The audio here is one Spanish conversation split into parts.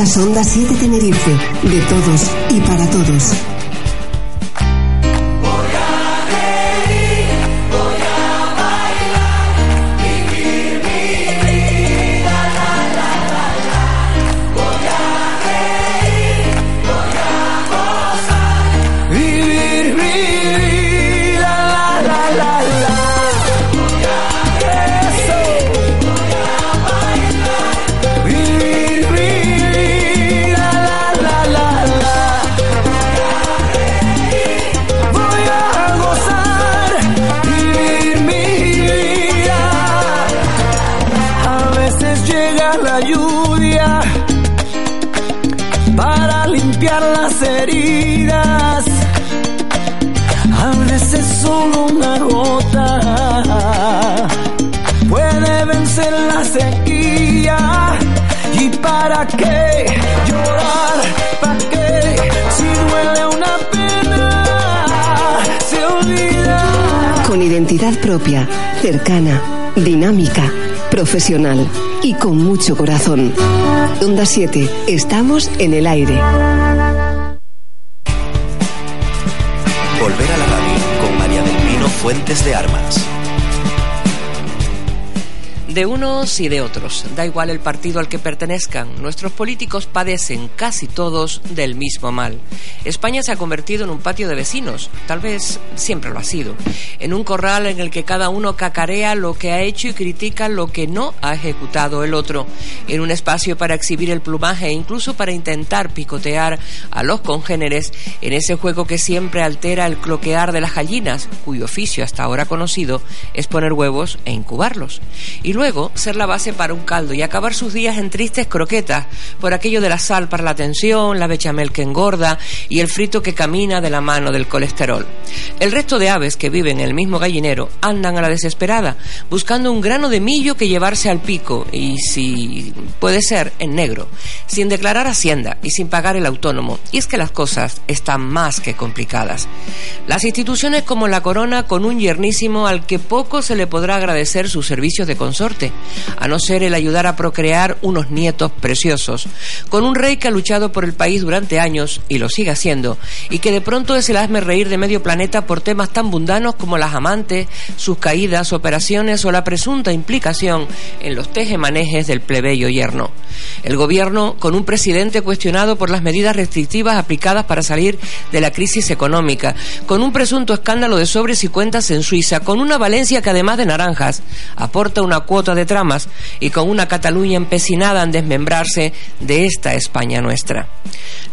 Escuchas Onda 7 Tenerife, de todos y para todos. Y con mucho corazón. Onda 7, estamos en el aire. Volver a la radio con María del Pino Fuentes de Armas. De unos y de otros, da igual el partido al que pertenezcan, nuestros políticos padecen casi todos del mismo mal. España se ha convertido en un patio de vecinos, tal vez siempre lo ha sido, en un corral en el que cada uno cacarea lo que ha hecho y critica lo que no ha ejecutado el otro, en un espacio para exhibir el plumaje e incluso para intentar picotear a los congéneres. En ese juego que siempre altera el cloquear de las gallinas, cuyo oficio hasta ahora conocido es poner huevos e incubarlos. Y luego ser la base para un caldo y acabar sus días en tristes croquetas por aquello de la sal para la tensión, la bechamel que engorda y el frito que camina de la mano del colesterol. El resto de aves que viven en el mismo gallinero andan a la desesperada, buscando un grano de millo que llevarse al pico y si puede ser en negro, sin declarar hacienda y sin pagar el autónomo. Y es que las cosas están más que complicadas. Las instituciones como la corona con un yernísimo al que poco se le podrá agradecer sus servicios de a no ser el ayudar a procrear unos nietos preciosos, con un rey que ha luchado por el país durante años y lo sigue haciendo, y que de pronto es el hazme reír de medio planeta por temas tan mundanos como las amantes, sus caídas, operaciones o la presunta implicación en los tejemanejes del plebeyo yerno. El gobierno con un presidente cuestionado por las medidas restrictivas aplicadas para salir de la crisis económica, con un presunto escándalo de sobres y cuentas en Suiza, con una Valencia que además de naranjas aporta una cuota de tramas y con una Cataluña empecinada en desmembrarse de esta España nuestra.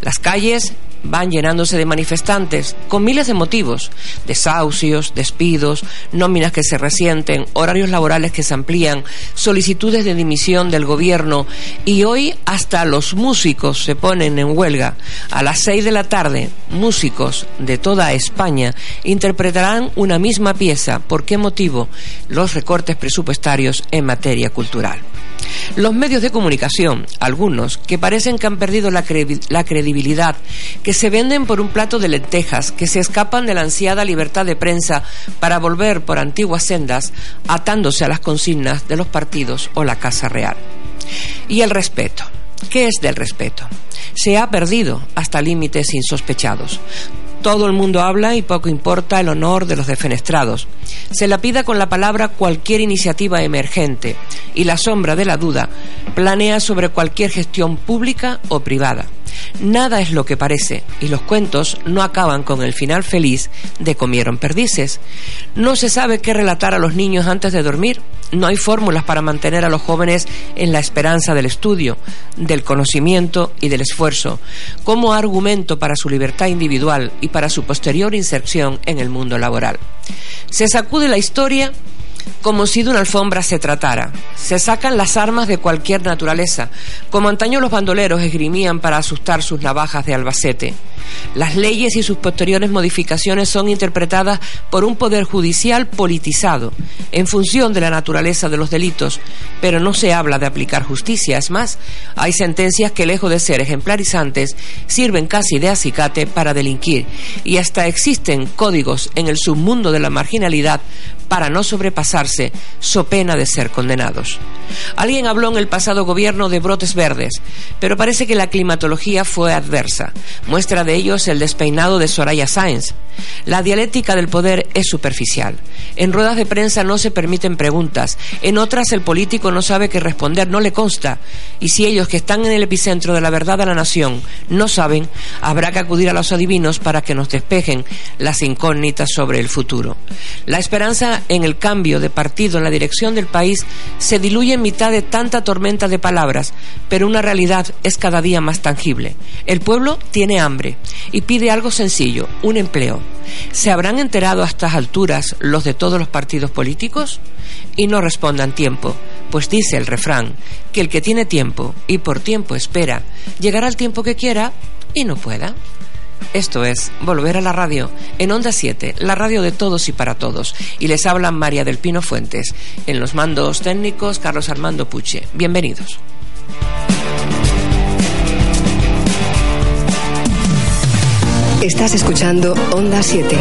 Las calles van llenándose de manifestantes con miles de motivos, desahucios, despidos, nóminas que se resienten, horarios laborales que se amplían, solicitudes de dimisión del gobierno y hoy hasta los músicos se ponen en huelga. A las seis de la tarde, músicos de toda España interpretarán una misma pieza. ¿Por qué motivo? Los recortes presupuestarios en materia cultural. Los medios de comunicación, algunos, que parecen que han perdido la, cre la, credibilidad, que se venden por un plato de lentejas, que se escapan de la ansiada libertad de prensa para volver por antiguas sendas, atándose a las consignas de los partidos o la Casa Real. Y el respeto. ¿Qué es del respeto? Se ha perdido hasta límites insospechados. Todo el mundo habla y poco importa el honor de los defenestrados. Se lapida con la palabra cualquier iniciativa emergente y la sombra de la duda planea sobre cualquier gestión pública o privada. Nada es lo que parece y los cuentos no acaban con el final feliz de comieron perdices. No se sabe qué relatar a los niños antes de dormir. No hay fórmulas para mantener a los jóvenes en la esperanza del estudio, del conocimiento y del esfuerzo, como argumento para su libertad individual y para su posterior inserción en el mundo laboral. Se sacude la historia como si de una alfombra se tratara. Se sacan las armas de cualquier naturaleza, como antaño los bandoleros esgrimían para asustar sus navajas de Albacete. Las leyes y sus posteriores modificaciones son interpretadas por un poder judicial politizado, en función de la naturaleza de los delitos, pero no se habla de aplicar justicia. Es más, hay sentencias que, lejos de ser ejemplarizantes, sirven casi de acicate para delinquir, y hasta existen códigos en el submundo de la marginalidad para no sobrepasar so pena de ser condenados. Alguien habló en el pasado gobierno de brotes verdes, pero parece que la climatología fue adversa. Muestra de ello es el despeinado de Soraya Sáenz. La dialéctica del poder es superficial. En ruedas de prensa no se permiten preguntas, en otras el político no sabe qué responder, no le consta. Y si ellos que están en el epicentro de la verdad de la nación no saben, habrá que acudir a los adivinos para que nos despejen las incógnitas sobre el futuro. La esperanza en el cambio de partido en la dirección del país se diluye en mitad de tanta tormenta de palabras, pero una realidad es cada día más tangible. El pueblo tiene hambre y pide algo sencillo, un empleo. ¿Se habrán enterado a estas alturas los de todos los partidos políticos? Y no respondan tiempo, pues dice el refrán que el que tiene tiempo y por tiempo espera, llegará el tiempo que quiera y no pueda. Esto es Volver a la Radio en Onda 7, la radio de todos y para todos. Y les habla María del Pino Fuentes. En los mandos técnicos, Carlos Armando Puche. Bienvenidos. Estás escuchando Onda 7.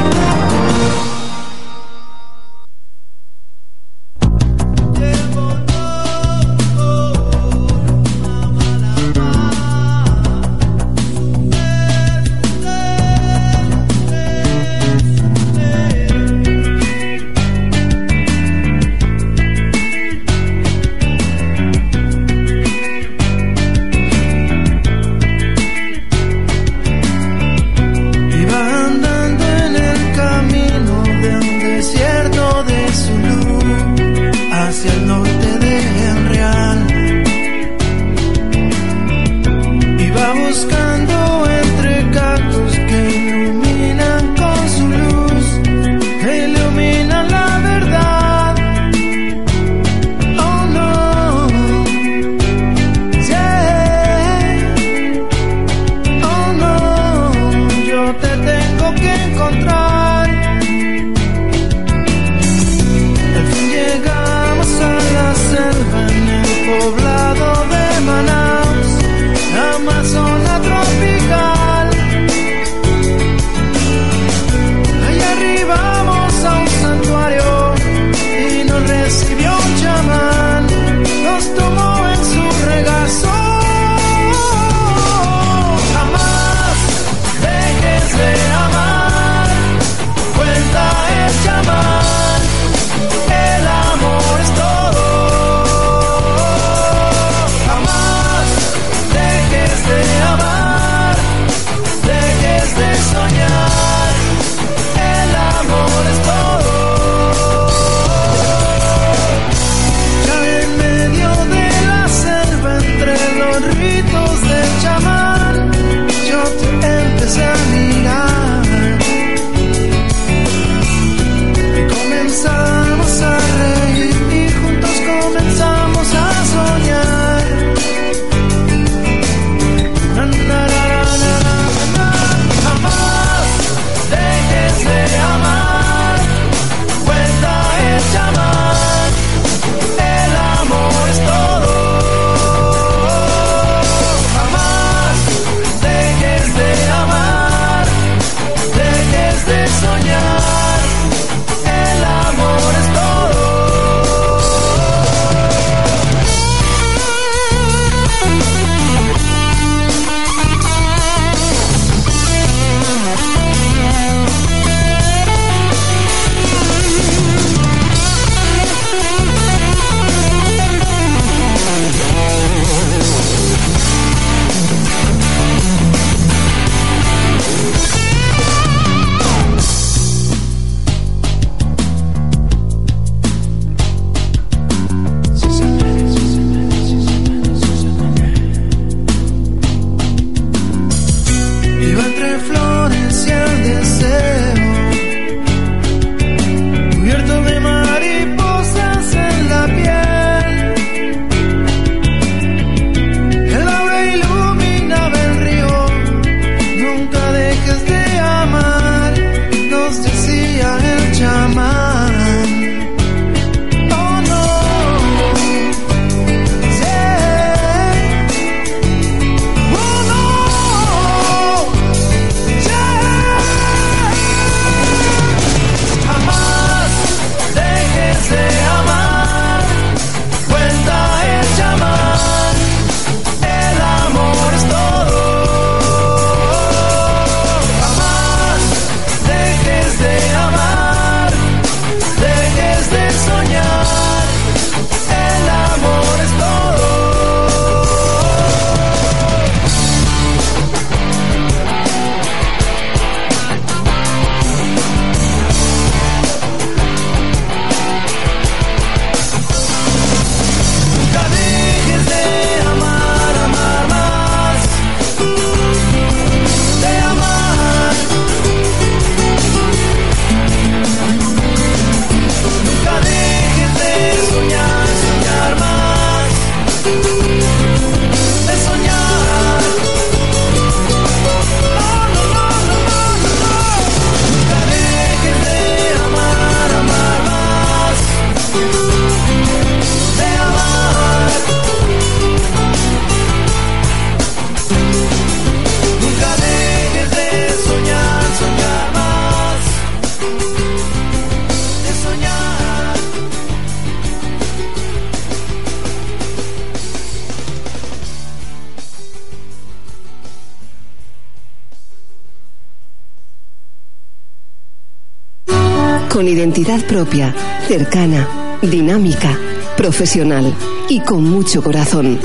Propia, cercana, dinámica, profesional y con mucho corazón.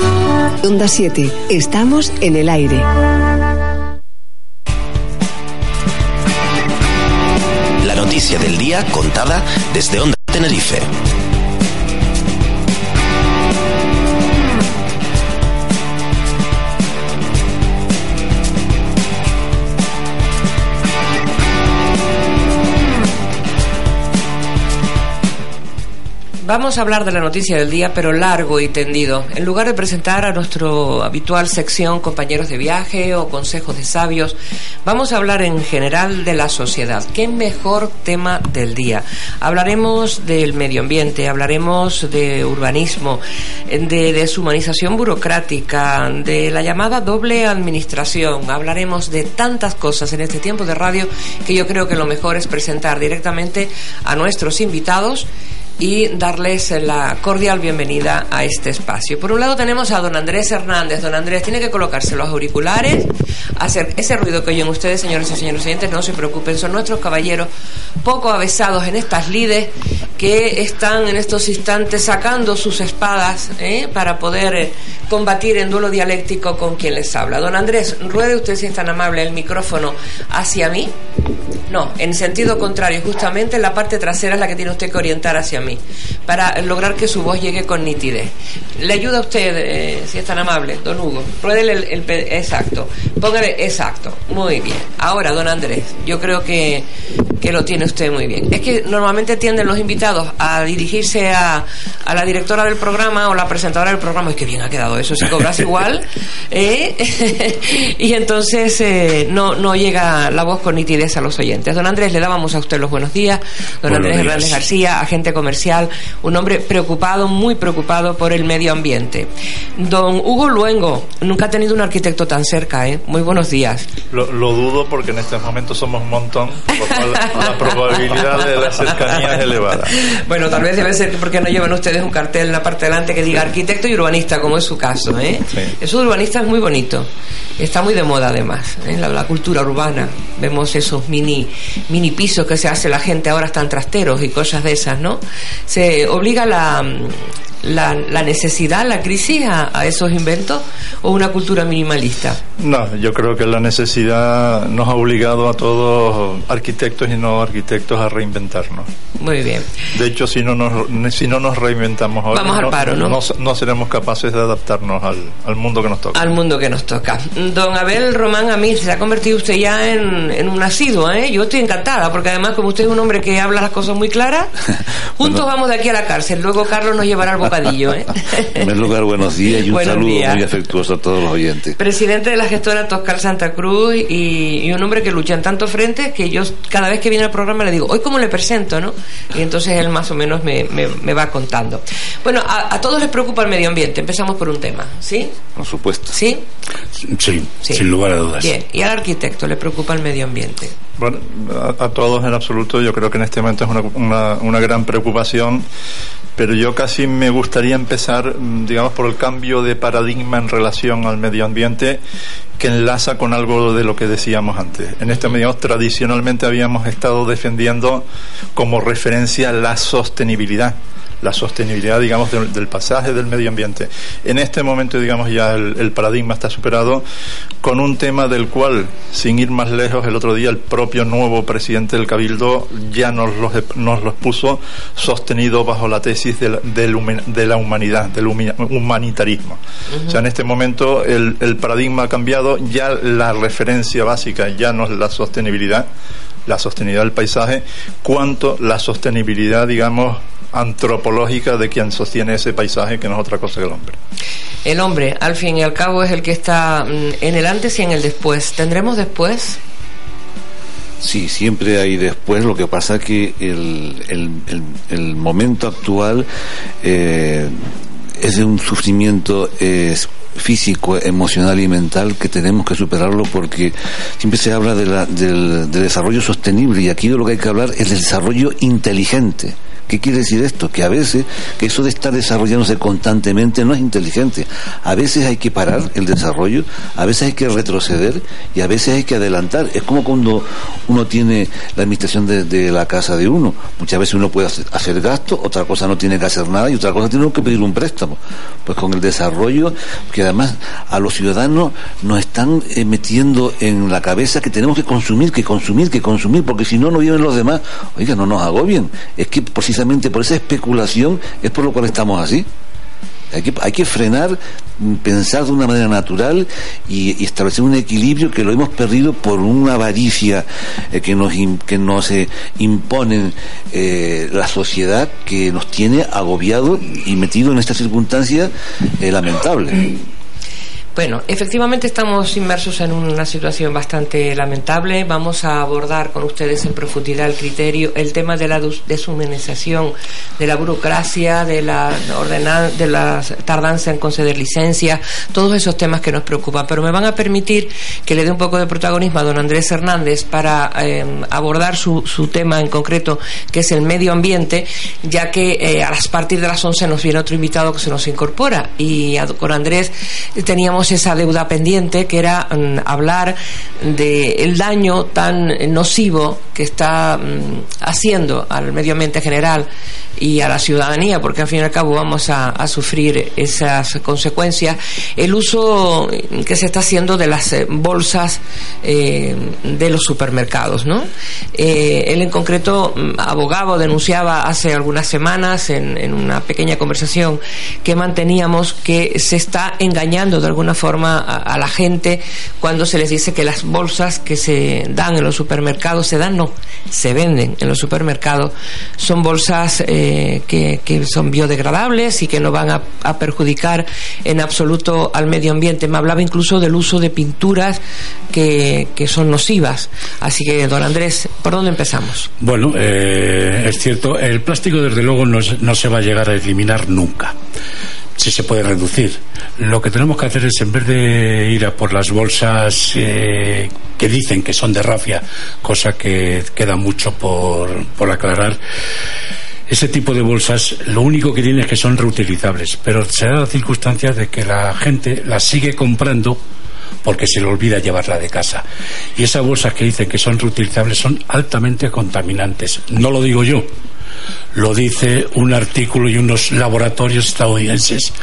Onda 7, estamos en el aire. La noticia del día contada desde Onda Tenerife. Vamos a hablar de la noticia del día, pero largo y tendido. En lugar de presentar a nuestro habitual sección compañeros de viaje o consejos de sabios, vamos a hablar en general de la sociedad. ¿Qué mejor tema del día? Hablaremos del medio ambiente, hablaremos de urbanismo, de deshumanización burocrática, de la llamada doble administración. Hablaremos de tantas cosas en este tiempo de radio que yo creo que lo mejor es presentar directamente a nuestros invitados y darles la cordial bienvenida a este espacio. Por un lado tenemos a don Andrés Hernández. Don Andrés tiene que colocarse los auriculares, hacer ese ruido que oyen ustedes, señores y señores oyentes, no se preocupen, son nuestros caballeros poco avesados en estas lides que están en estos instantes sacando sus espadas ¿eh? para poder eh, combatir en duelo dialéctico con quien les habla. Don Andrés, ruede usted si es tan amable el micrófono hacia mí. No, en sentido contrario, justamente la parte trasera es la que tiene usted que orientar hacia mí, para lograr que su voz llegue con nitidez. Le ayuda a usted, eh, si es tan amable, don Hugo. Ruédele el, el, exacto. Póngale exacto. Muy bien. Ahora, don Andrés, yo creo que, que lo tiene usted muy bien. Es que normalmente tienden los invitados a dirigirse a, a la directora del programa o la presentadora del programa. Es que bien ha quedado eso, si cobras igual. ¿eh? y entonces eh, no, no llega la voz con nitidez a los oyentes. Don Andrés, le dábamos a usted los buenos días. Don buenos Andrés días. Hernández García, agente comercial, un hombre preocupado, muy preocupado por el medio ambiente. Don Hugo Luengo, nunca ha tenido un arquitecto tan cerca, ¿eh? Muy buenos días. Lo, lo dudo porque en este momento somos un montón, por la, la probabilidad de la cercanía es elevada. Bueno, tal vez debe ser que porque no llevan ustedes un cartel en la parte delante que diga arquitecto y urbanista, como es su caso, ¿eh? Sí. Eso de urbanista es muy bonito. Está muy de moda además, ¿eh? la, la cultura urbana. Vemos esos mini mini pisos que se hace la gente ahora están trasteros y cosas de esas, ¿no? Se obliga la la, la necesidad, la crisis a, a, esos inventos o una cultura minimalista? No, yo creo que la necesidad nos ha obligado a todos, arquitectos y no arquitectos, a reinventarnos. Muy bien. De hecho, si no nos, si no nos reinventamos ahora, Vamos al paro, ¿no? no, no seremos capaces de adaptarnos al, al, mundo que nos toca. Al mundo que nos toca. Don Abel Román Amir, se ha convertido usted ya en, en un asiduo, ¿eh? Yo estoy encantada, porque además, como usted es un hombre que habla las cosas muy claras, juntos bueno. vamos de aquí a la cárcel. Luego Carlos nos llevará al ¿eh? En primer lugar, buenos días y un buenos saludo días. muy afectuoso a todos los oyentes. Presidente de la gestora Toscar Santa Cruz y, y, un hombre que lucha en tantos frentes que yo cada vez que viene al programa le digo, hoy cómo le presento, ¿no? Y entonces él más o menos me, me, me va contando. Bueno, a, a, todos les preocupa el medio ambiente. Empezamos por un tema, ¿sí? Por supuesto. ¿Sí? Sí, sí. sin lugar a dudas. Bien, y al arquitecto le preocupa el medio ambiente. Bueno, a, todos en absoluto, yo creo que en este momento es una, una, una gran preocupación pero yo casi me gustaría empezar, digamos, por el cambio de paradigma en relación al medio ambiente que enlaza con algo de lo que decíamos antes. En este medio tradicionalmente habíamos estado defendiendo como referencia la sostenibilidad la sostenibilidad, digamos, del, del, pasaje del medio ambiente. En este momento, digamos, ya el, el, paradigma está superado con un tema del cual, sin ir más lejos, el otro día el propio nuevo presidente del Cabildo ya nos los, nos los puso sostenido bajo la tesis de la, de la humanidad, del humanitarismo. Uh -huh. O sea, en este momento el, el paradigma ha cambiado, ya la referencia básica ya no es la sostenibilidad, la sostenibilidad del paisaje, cuanto la sostenibilidad, digamos, antropológica de quien sostiene ese paisaje que no es otra cosa que el hombre. El hombre, al fin y al cabo, es el que está en el antes y en el después. ¿Tendremos después? Sí, siempre hay después. Lo que pasa que el, el, el, el momento actual eh, es de un sufrimiento eh, físico, emocional y mental que tenemos que superarlo porque siempre se habla de la, del, del desarrollo sostenible y aquí de lo que hay que hablar es del desarrollo inteligente ¿Qué quiere decir esto? Que a veces, que eso de estar desarrollándose constantemente no es inteligente. A veces hay que parar el desarrollo, a veces hay que retroceder y a veces hay que adelantar. Es como cuando uno tiene la administración de, la casa de uno. Muchas veces uno puede hacer, gasto, otra cosa no tiene que hacer nada y otra cosa tiene que pedir un préstamo. Pues con el desarrollo, que además a los ciudadanos nos están eh, metiendo en la cabeza que tenemos que consumir, que consumir, que consumir, porque si no, no viven los demás. Oiga, no nos agobien. Es que precisamente por esa especulación es por lo cual estamos así. Hay que, hay que frenar, mm, pensar de una manera natural y, establecer un equilibrio que lo hemos perdido por una avaricia eh, que nos, que nos eh, impone eh, la sociedad que nos tiene agobiado y metido en esta circunstancia lamentable. Bueno, efectivamente estamos inmersos en una situación bastante lamentable. Vamos a abordar con ustedes en profundidad el criterio, el tema de la deshumanización, de la burocracia, de la de la tardanza en conceder licencias, todos esos temas que nos preocupan. Pero me van a permitir que le dé un poco de protagonismo a don Andrés Hernández para em, abordar su, tema en concreto, que es el medio ambiente, ya que eh, a partir de las 11 nos viene otro invitado que se nos incorpora. Y con Andrés teníamos esa deuda pendiente que era mm, hablar del el daño tan nocivo que está mm, haciendo al medio ambiente general y a la ciudadanía, porque al fin y al cabo vamos a, sufrir esas consecuencias, el uso que se está haciendo de las eh, bolsas eh, de los supermercados. ¿no? Eh, él en concreto mm, abogado denunciaba hace algunas semanas en, en una pequeña conversación que manteníamos que se está engañando de alguna forma a, la gente cuando se les dice que las bolsas que se dan en los supermercados, se dan, se venden en los supermercados, son bolsas eh, que, son biodegradables y que no van a, perjudicar en absoluto al medio ambiente. Me hablaba incluso del uso de pinturas que, son nocivas. Así que, don Andrés, ¿por dónde empezamos? Bueno, eh, es cierto, el plástico desde luego no, no se va a llegar a eliminar nunca si se puede reducir. Lo que tenemos que hacer es, en vez de ir a por las bolsas eh, que dicen que son de rafia, cosa que queda mucho por, por aclarar, ese tipo de bolsas lo único que tiene es que son reutilizables, pero se da la circunstancia de que la gente las sigue comprando porque se le olvida llevarla de casa. Y esas bolsas que dicen que son reutilizables son altamente contaminantes. No lo digo yo, lo dice un artículo y unos laboratorios estadounidenses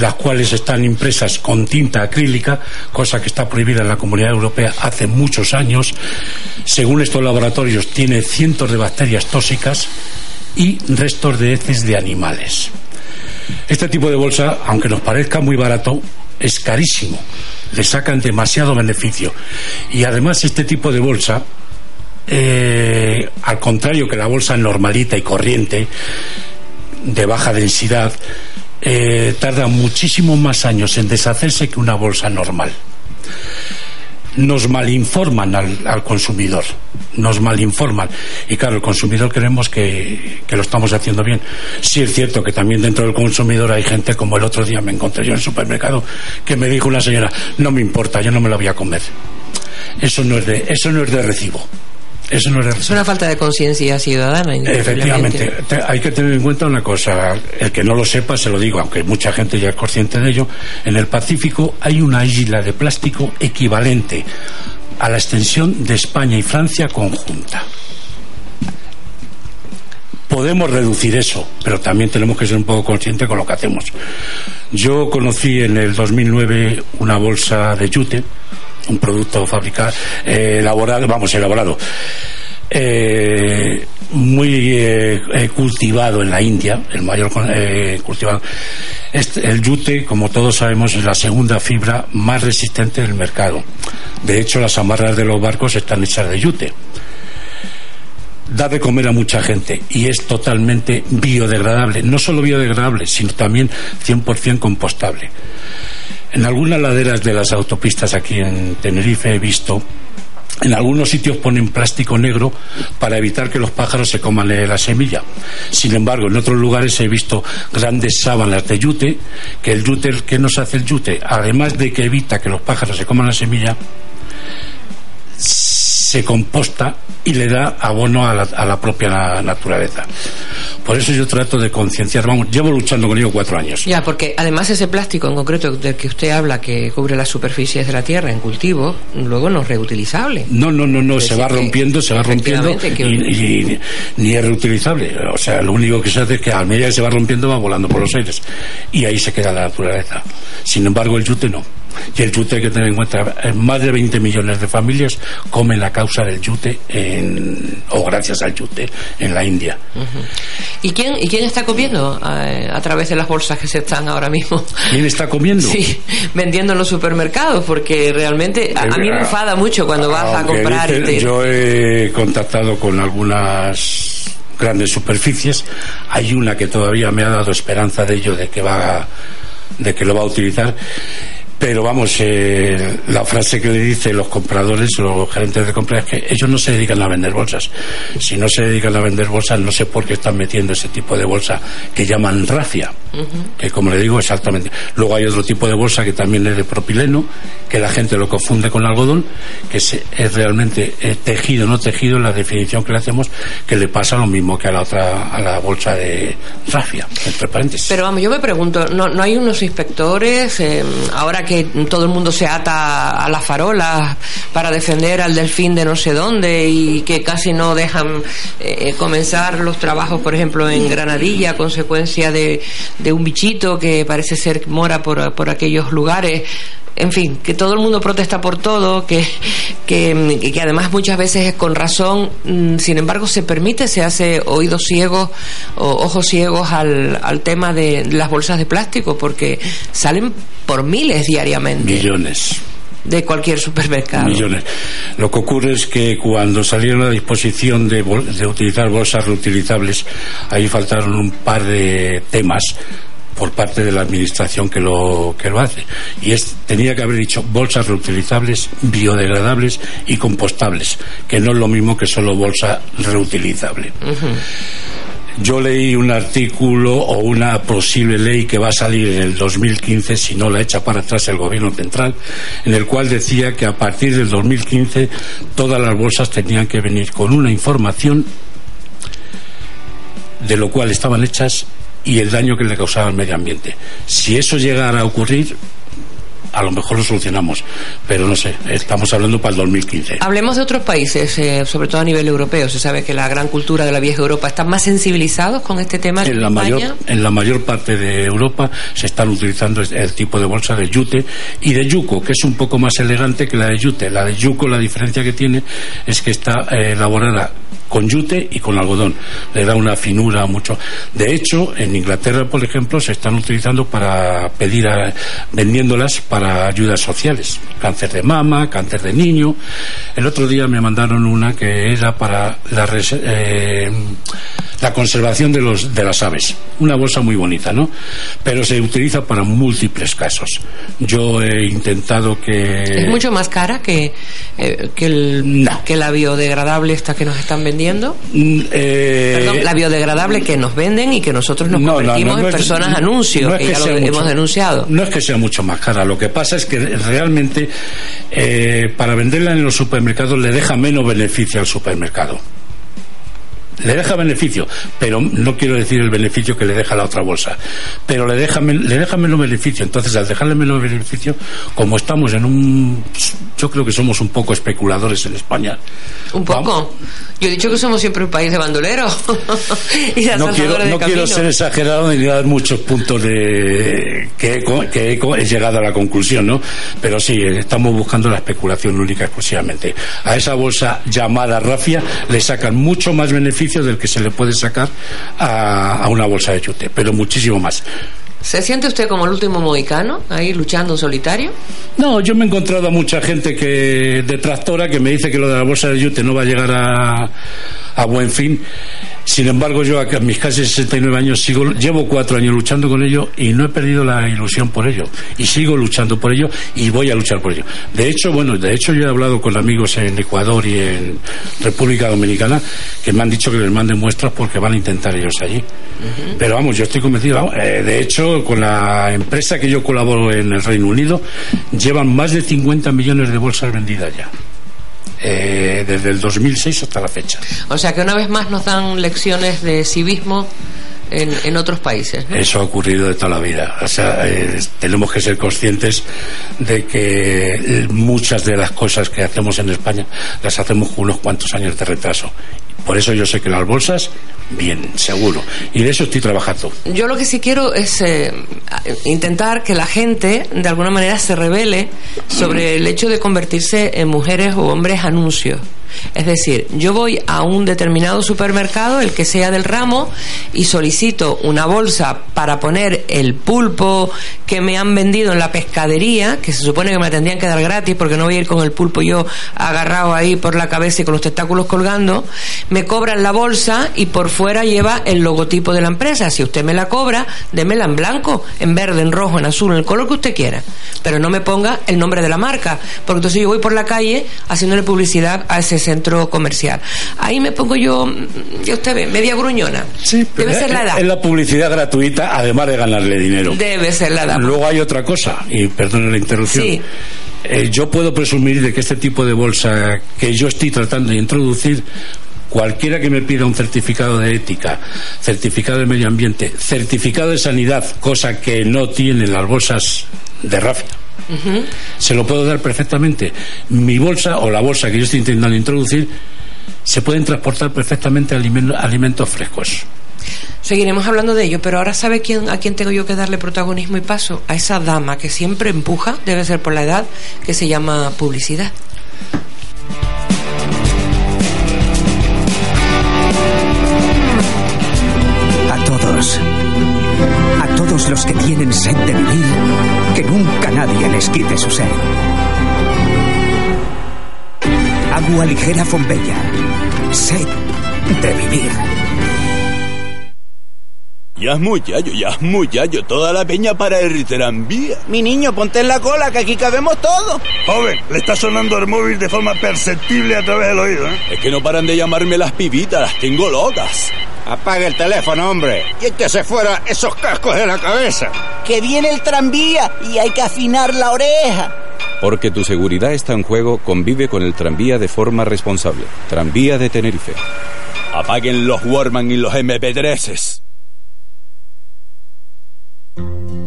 las cuales están impresas con tinta acrílica, cosa que está prohibida en la Comunidad Europea hace muchos años. Según estos laboratorios, tiene cientos de bacterias tóxicas y restos de heces de animales. Este tipo de bolsa, aunque nos parezca muy barato, es carísimo. Le sacan demasiado beneficio. Y además este tipo de bolsa eh, al contrario que la bolsa normalita y corriente, de baja densidad, eh, tarda muchísimo más años en deshacerse que una bolsa normal. Nos malinforman al, consumidor, nos malinforman. Y claro, el consumidor creemos que, que, lo estamos haciendo bien. Sí es cierto que también dentro del consumidor hay gente, como el otro día me encontré yo en el supermercado, que me dijo una señora, no me importa, yo no me la voy a comer. Eso no es de, eso no es de recibo. Eso no es una falta de conciencia ciudadana. Efectivamente, hay que tener en cuenta una cosa. El que no lo sepa, se lo digo, aunque mucha gente ya es consciente de ello. En el Pacífico hay una isla de plástico equivalente a la extensión de España y Francia conjunta. Podemos reducir eso, pero también tenemos que ser un poco conscientes con lo que hacemos. Yo conocí en el 2009 una bolsa de yute un producto fabricado, eh, elaborado, vamos, elaborado. Eh, muy eh, cultivado en la India, el mayor cultivado. Este, el yute, como todos sabemos, es la segunda fibra más resistente del mercado. De hecho, las amarras de los barcos están hechas de yute. Da de comer a mucha gente y es totalmente biodegradable. No solo biodegradable, sino también 100% compostable. En algunas laderas de las autopistas aquí en Tenerife he visto en algunos sitios ponen plástico negro para evitar que los pájaros se coman la semilla. Sin embargo, en otros lugares he visto grandes sábanas de yute, que el yute, ¿qué nos hace el yute? Además de que evita que los pájaros se coman la semilla, se composta y le da abono a la, a la propia naturaleza. Por eso yo trato de concienciar, vamos, llevo luchando con ello cuatro años. Ya, porque además ese plástico en concreto del que usted habla, que cubre las superficies de la tierra en cultivo, luego no es reutilizable. No, no, no, no, se va rompiendo, se va rompiendo que- y, y- ni es reutilizable. O sea, lo único que se hace es que a medida que se va rompiendo va volando por los aires y ahí se queda la naturaleza. Sin embargo, el yute no. Y el yute hay que tener en cuenta, más de 20 millones de familias comen la causa del yute en, o gracias al yute en la India. ¿Y quién, ¿Y quién está comiendo eh, a, través de las bolsas que se están ahora mismo? ¿Quién está comiendo? Sí, vendiendo en los supermercados, porque realmente a, a mí me enfada mucho cuando vas a comprar. dice- y te- Yo he contactado con algunas grandes superficies. Hay una que todavía me ha dado esperanza de ello, de que va, de que lo va a utilizar. Pero vamos, eh, la frase que le dice los compradores, los gerentes de compra, es que ellos no se dedican a vender bolsas. Si no se dedican a vender bolsas, no sé por qué están metiendo ese tipo de bolsa que llaman rafia, que como le digo, exactamente. Luego hay otro tipo de bolsa que también es de propileno, que la gente lo confunde con algodón, que se- es realmente eh, tejido, no tejido, en la definición que le hacemos, que le pasa lo mismo que a la otra, a la bolsa de rafia, entre paréntesis. Pero vamos, yo me pregunto, ¿no, no hay unos inspectores eh, ahora que todo el mundo se ata a las farolas para defender al delfín de no sé dónde y que casi no dejan eh, comenzar los trabajos, por ejemplo, en Granadilla a consecuencia de, de un bichito que parece ser que mora por, por aquellos lugares? En fin, que todo el mundo protesta por todo, que, que, que además muchas veces es con razón, mm, sin embargo se permite, se hace oídos ciegos o ojos ciegos al, al tema de las bolsas de plástico, porque salen por miles diariamente Millones. de cualquier supermercado. millones. Lo que ocurre es que cuando salieron a disposición de, bol- de utilizar bolsas reutilizables, ahí faltaron un par de temas por parte de la administración que lo que lo hace. Y es tenía que haber dicho bolsas reutilizables biodegradables y compostables que no es lo mismo que solo bolsa reutilizable. Yo leí un artículo o una posible ley que va a salir en el 2015, si no la echa para atrás el gobierno central, en el cual decía que a partir del 2015 todas las bolsas tenían que venir con una información de lo cual estaban hechas y el daño que le causaba al medio ambiente. Si eso llegara a ocurrir, a lo mejor lo solucionamos, pero no sé, estamos hablando para el 2015. Hablemos de otros países, eh, sobre todo a nivel europeo. Se sabe que la gran cultura de la vieja Europa están más sensibilizados con este tema en la España. mayor en la mayor parte de Europa se están utilizando el, el tipo de bolsa de yute y de yuco que es un poco más elegante que la de yute la de yuco la diferencia que tiene es que está eh, elaborada con yute y con algodón. Le da una finura mucho. De hecho en Inglaterra por ejemplo se están utilizando para pedir a- vendiéndolas para ayudas sociales. Cáncer de mama cáncer de niño. El otro día me mandaron una que era para la eh, la conservación de los de las aves. Una bolsa muy bonita no pero se utiliza para múltiples casos. Yo he intentado que Es mucho más cara que, eh, que, el, No. que la biodegradable esta que nos están vendiendo. Mm, eh, Perdón, la biodegradable que nos venden y que nosotros nos no, convertimos no, no en es- personas anuncios, no es que, ya lo hemos denunciado. No es que sea mucho más cara, lo que pasa es que realmente eh, para venderla en los supermercados le deja menos beneficio al supermercado. Le deja beneficio, pero no quiero decir el beneficio que le deja la otra bolsa, pero le deja, le deja menos beneficio. Entonces, al dejarle menos beneficio, como estamos en un. Yo creo que somos un poco especuladores en España. Un poco. Vamos. Yo he dicho que somos siempre un país de bandoleros y no quiero, no quiero ser exagerado ni dar muchos puntos de que he, que he llegado a la conclusión, ¿no? Pero sí, eh, estamos buscando la especulación única exclusivamente. A esa bolsa llamada rafia le sacan mucho más beneficio del que se le puede sacar a, a una bolsa de chute, pero muchísimo más. ¿Se siente usted como el último mohicano, ahí luchando en solitario? No, yo me he encontrado a mucha gente que detractora que me dice que lo de la bolsa de yute no va a llegar a, a buen fin. Sin embargo, yo a mis casi 69 años sigo, llevo cuatro años luchando con ello y no he perdido la ilusión por ello. Y sigo luchando por ello y voy a luchar por ello. De hecho, bueno, de hecho yo he hablado con amigos en Ecuador y en República Dominicana que me han dicho que les manden muestras porque van a intentar ellos allí. Pero vamos, yo estoy convencido. vamos, eh, de hecho, con la empresa que yo colaboro en el Reino Unido, llevan más de 50 millones de bolsas vendidas ya. Eh, desde el 2006 hasta la fecha. O sea que una vez más nos dan lecciones de civismo en, en otros países. ¿no? Eso ha ocurrido de toda la vida. O sea, eh, tenemos que ser conscientes de que eh, muchas de las cosas que hacemos en España las hacemos con unos cuantos años de retraso. Por eso yo sé que las bolsas, bien, seguro. Y de eso estoy trabajando. Yo lo que sí quiero es eh, intentar que la gente de alguna manera se revele sobre el hecho de convertirse en mujeres o hombres anuncios. Es decir, yo voy a un determinado supermercado, el que sea del ramo, y solicito una bolsa para poner el pulpo que me han vendido en la pescadería, que se supone que me tendrían que dar gratis porque no voy a ir con el pulpo yo agarrado ahí por la cabeza y con los tentáculos colgando. Me cobran la bolsa y por fuera lleva el logotipo de la empresa. Si usted me la cobra, démela en blanco, en verde, en rojo, en azul, en el color que usted quiera. Pero no me ponga el nombre de la marca, porque entonces yo voy por la calle haciéndole publicidad a ese centro comercial. Ahí me pongo yo, ya usted ve, media gruñona. Debe ser la edad. Es la publicidad gratuita, además de ganarle dinero. Debe ser la edad. Luego hay otra cosa, y perdone la interrupción. Sí. Eh, yo puedo presumir de que este tipo de bolsa que yo estoy tratando de introducir, cualquiera que me pida un certificado de ética, certificado de medio ambiente, certificado de sanidad, cosa que no tienen las bolsas de rafia, se lo puedo dar perfectamente. Mi bolsa o la bolsa que yo estoy intentando introducir se pueden transportar perfectamente alimen- alimentos frescos. Seguiremos hablando de ello, pero ahora sabe quién, a quién tengo yo que darle protagonismo y paso. A esa dama que siempre empuja, debe ser por la edad, que se llama publicidad. Los que tienen sed de vivir, que nunca nadie les quite su sed. Agua ligera Fombella. Sed de vivir. Ya es muchacho, ya es muchacho. Toda la peña para el tranvía. Mi niño, ponte en la cola, que aquí cabemos todos. Joven, le está sonando el móvil de forma perceptible a través del oído, ¿eh? Es que no paran de llamarme las pibitas, las tengo locas. Apague el teléfono, hombre. Y se fuera esos cascos de la cabeza. Que viene el tranvía y hay que afinar la oreja. Porque tu seguridad está en juego, convive con el tranvía de forma responsable. Tranvía de Tenerife. Apaguen los Warman y los MP3s. Thank you.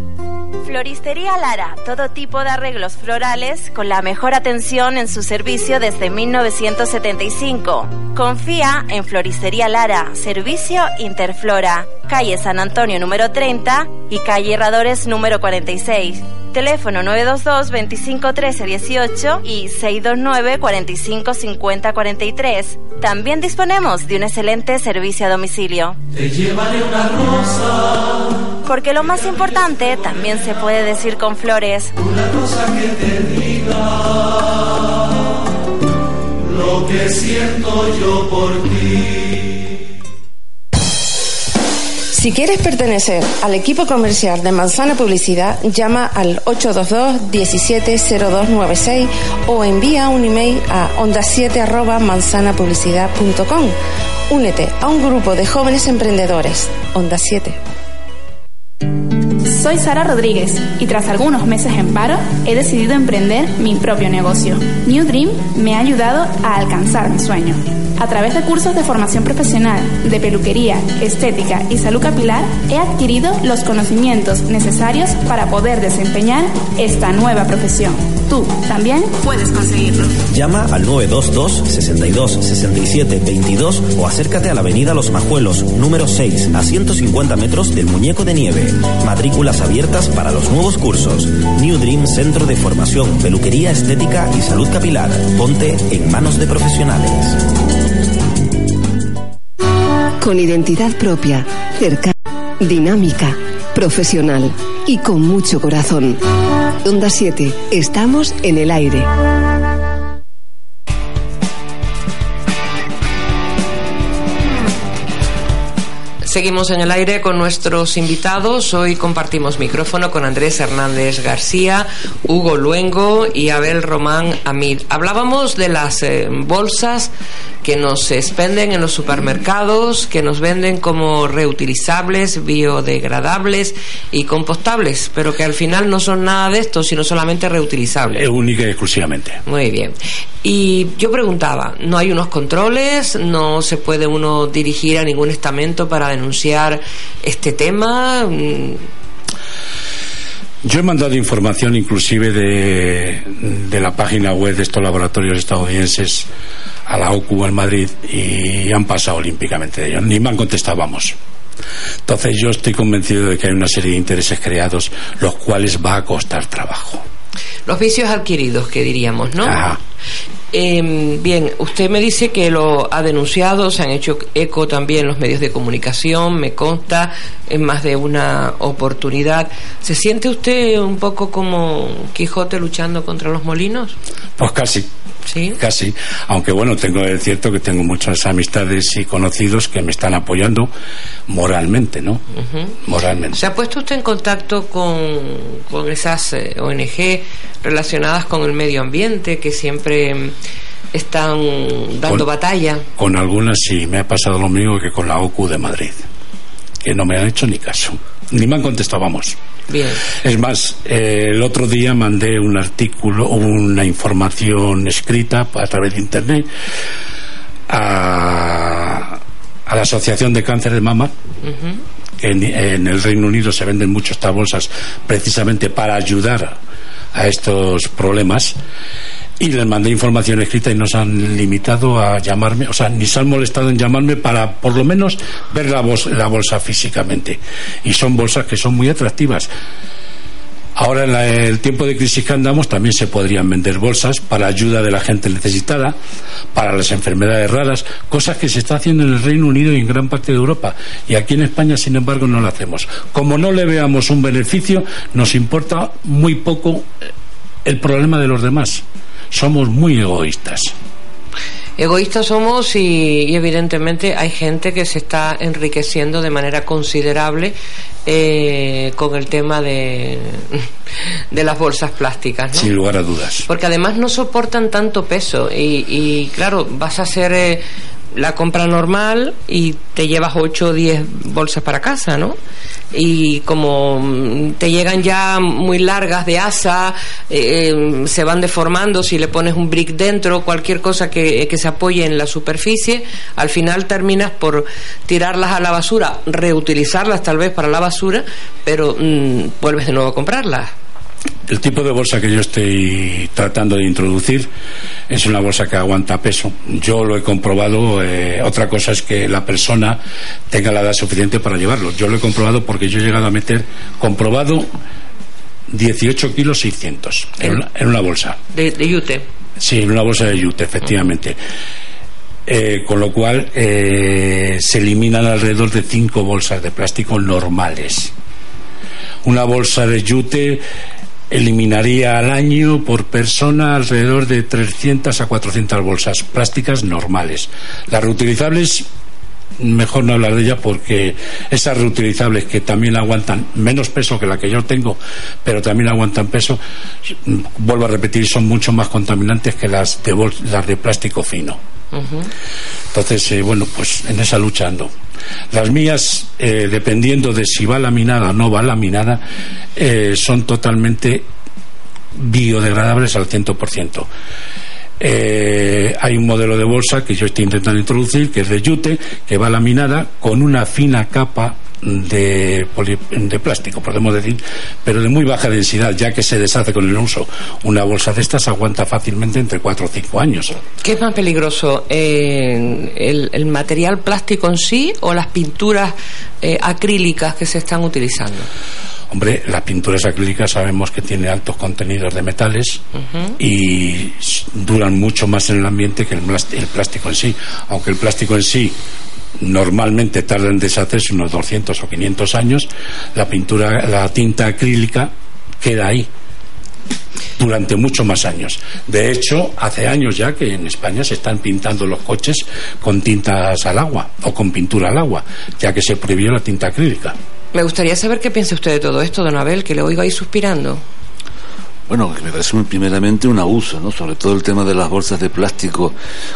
Floristería Lara, todo tipo de arreglos florales con la mejor atención en su servicio desde 1975. Confía en Floristería Lara, servicio Interflora, calle San Antonio número 30 y calle Herradores número 46. Teléfono 922 25 13 18 y 629 45 50 43. También disponemos de un excelente servicio a domicilio. Te llevaré una rosa, Porque lo más importante también se puede decir con flores. una rosa que te diga lo que siento yo por ti. Si quieres pertenecer al equipo comercial de Manzana Publicidad, llama al 822-170296 o envía un email a onda7 Únete a un grupo de jóvenes emprendedores. Onda 7. Soy Sara Rodríguez y tras algunos meses en paro he decidido emprender mi propio negocio. New Dream me ha ayudado a alcanzar mi sueño. A través de cursos de formación profesional, de peluquería, estética y salud capilar, he adquirido los conocimientos necesarios para poder desempeñar esta nueva profesión. Tú también puedes conseguirlo. Llama al 922 62 67 22 o acércate a la avenida Los Majuelos, número 6, a 150 metros del Muñeco de Nieve. Matrículas abiertas para los nuevos cursos. New Dream Centro de Formación, Peluquería Estética y Salud Capilar. Ponte en manos de profesionales. Con identidad propia, cercana, dinámica, profesional y con mucho corazón. Onda 7, estamos en el aire. Seguimos en el aire con nuestros invitados. Hoy compartimos micrófono con Andrés Hernández García, Hugo Luengo y Abel Román Amid. Hablábamos de las eh, bolsas que nos expenden en los supermercados, que nos venden como reutilizables, biodegradables y compostables, pero que al final no son nada de esto, sino solamente reutilizables. Es única y exclusivamente. Muy bien. Y yo preguntaba, ¿no hay unos controles? ¿No se puede uno dirigir a ningún estamento para denunciar este tema? Yo he mandado información inclusive de, de la página web de estos laboratorios estadounidenses a la OCU en Madrid y han pasado olímpicamente de ellos. Ni me han contestado, vamos. Entonces yo estoy convencido de que hay una serie de intereses creados los cuales va a costar trabajo. Los vicios adquiridos, que diríamos, ¿no? Em, bien, usted me dice que lo ha denunciado, se han hecho eco también los medios de comunicación, me consta, en más de una oportunidad. ¿Se siente usted un poco como Quijote luchando contra los molinos? Pues casi. ¿Sí? Casi. Aunque bueno, tengo es cierto que tengo muchas amistades y conocidos que me están apoyando moralmente, ¿no? Moralmente. ¿Se ha puesto usted en contacto con, con esas eh, ONG relacionadas con el medio ambiente que siempre mm, están dando batalla? Con algunas sí, me ha pasado lo mismo que con la OCU de Madrid, que no me han hecho ni caso, ni me han contestado, vamos. Es más, eh, el otro día mandé un artículo, una información escrita a través de Internet a, la Asociación de Cáncer de Mama. en, en, el Reino Unido se venden mucho estas bolsas precisamente para ayudar a estos problemas y les mandé información escrita y nos han limitado a llamarme, o sea, ni se han molestado en llamarme para por lo menos ver la, la bolsa físicamente. Y son bolsas que son muy atractivas. Ahora en el tiempo de crisis que andamos también se podrían vender bolsas para ayuda de la gente necesitada, para las enfermedades raras, cosas que se está haciendo en el Reino Unido y en gran parte de Europa. Y aquí en España, sin embargo, no lo hacemos. Como no le veamos un beneficio, nos importa muy poco el problema de los demás somos muy egoístas. Egoístas somos y, evidentemente hay gente que se está enriqueciendo de manera considerable eh, con el tema de, de las bolsas plásticas. Sin lugar a dudas. Porque además no soportan tanto peso y, claro, vas a eh, la compra normal y te llevas 8 o 10 bolsas para casa, ¿no? Y como mm, te llegan ya muy largas de asa, eh, eh, se van deformando si le pones un brick dentro, cualquier cosa que, que, se apoye en la superficie, al final terminas por tirarlas a la basura, reutilizarlas tal vez para la basura, pero mm, vuelves de nuevo a comprarlas. El tipo de bolsa que yo estoy tratando de introducir es una bolsa que aguanta peso. Yo lo he comprobado. Eh, otra cosa es que la persona tenga la edad suficiente para llevarlo. Yo lo he comprobado porque yo he llegado a meter, comprobado, 18 kilos 600 en una, bolsa. De, yute. Sí, en una bolsa de yute, efectivamente. Eh, con lo cual eh, se eliminan alrededor de 5 bolsas de plástico normales. Una bolsa de yute eliminaría al año por persona alrededor de 300 a 400 bolsas plásticas normales. Las reutilizables mejor no hablar de ella porque esas reutilizables que también aguantan menos peso que la que yo tengo, pero también aguantan peso, vuelvo a repetir, son mucho más contaminantes que las de, las de plástico fino. Entonces, eh, bueno, pues en esa lucha ando. Las mías, eh, dependiendo de si va laminada o no va laminada, eh, son totalmente biodegradables al 100%. Eh, hay un modelo de bolsa que yo estoy intentando introducir, que es de yute, que va laminada con una fina capa de, de plástico, podemos decir, pero de muy baja densidad, ya que se deshace con el uso. Una bolsa de estas aguanta fácilmente entre 4 o 5 años. ¿Qué es más peligroso? Eh, el, material plástico en sí o las pinturas eh, acrílicas que se están utilizando? Hombre, las pinturas acrílicas sabemos que tienen altos contenidos de metales y duran mucho más en el ambiente que el, plástico en sí. Aunque el plástico en sí normalmente tarda en deshacerse unos 200 o 500 años, la pintura, la tinta acrílica queda ahí. durante muchos más años. De hecho, hace años ya que en España se están pintando los coches con tintas al agua o con pintura al agua, ya que se prohibió la tinta acrílica. Me gustaría saber qué piensa usted de todo esto, don Abel, que le oigo ahí suspirando. Bueno, que me parece primeramente un abuso, ¿no? Sobre todo el tema de las bolsas de plástico,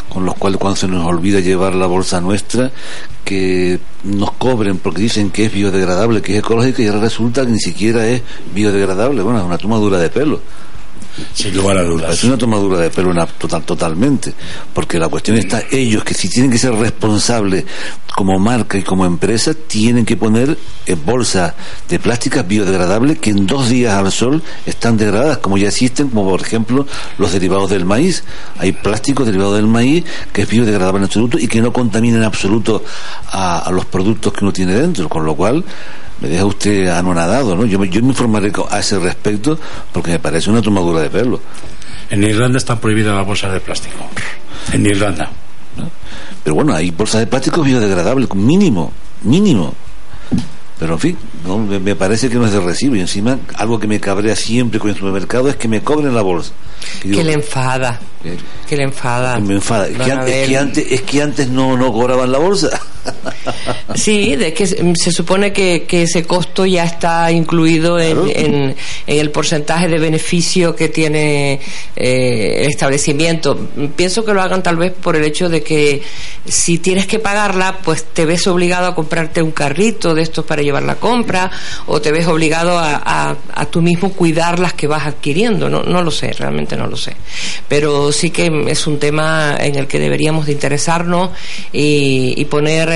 con los cuales cuando se nos olvida llevar la bolsa nuestra, que nos cobren porque dicen que es biodegradable, que es ecológica, y ahora resulta que ni siquiera es biodegradable. Bueno, es una tomadura de pelo. Es una tomadura de pelo una, total, totalmente. Porque la cuestión está, ellos que si tienen que ser responsables como marca y como empresa, tienen que poner en bolsas de plásticas biodegradables que en dos días al sol están degradadas, como ya existen, como por ejemplo los derivados del maíz. Hay plástico derivado del maíz que es biodegradable en absoluto y que no contamina en absoluto a los productos que uno tiene dentro, con lo cual me deja usted anonadado, ¿no? Yo me, yo me informaré a ese respecto porque me parece una tomadura de pelo. En Irlanda están prohibidas las bolsas de plástico. En Irlanda. Pero bueno, hay bolsas de plástico biodegradables, mínimo, mínimo. Pero en fin, no, me, me parece que no es de recibo. Y encima, algo que me cabrea siempre con el supermercado es que me cobren la bolsa. Que digo, Que le enfada. Que le enfada. me enfada. Es que antes, es que antes no, no cobraban la bolsa. Sí, de que se supone que, que ese costo ya está incluido en, en- en el porcentaje de beneficio que tiene eh, el establecimiento. Pienso que lo hagan tal vez por el hecho de que si tienes que pagarla, pues te ves obligado a comprarte un carrito de estos para llevar la compra o te ves obligado a, a, a tú mismo cuidar las que vas adquiriendo. No, no lo sé, realmente no lo sé. Pero sí que es un tema en el que deberíamos de interesarnos y, y poner,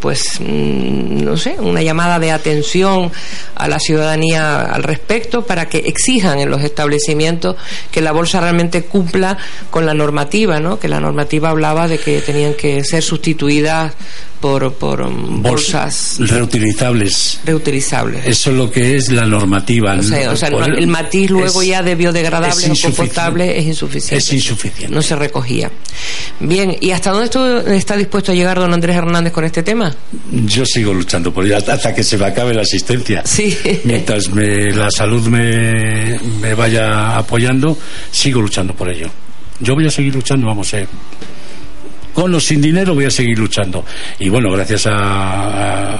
pues, mm, no sé, una llamada de atención a la ciudadanía al respecto para que exijan en los establecimientos que la bolsa realmente cumpla con la normativa, ¿no? Que la normativa hablaba de que tenían que ser sustituidas por, por mm, bolsas reutilizables. reutilizables. Eso es lo que es la normativa. O sea, o sea, el matiz luego es- ya de biodegradable o compostable es insuficiente. Es insuficiente. No se recogía. Bien, ¿y hasta dónde estu- está dispuesto a llegar don Andrés Hernández con este tema? Yo sigo luchando por ello hasta, que se me acabe la asistencia. Sí. Mientras me- la salud me, me vaya apoyando, sigo luchando por ello. Yo voy a seguir luchando, vamos, eh. Con o sin dinero voy a seguir luchando. Y bueno, gracias a, a,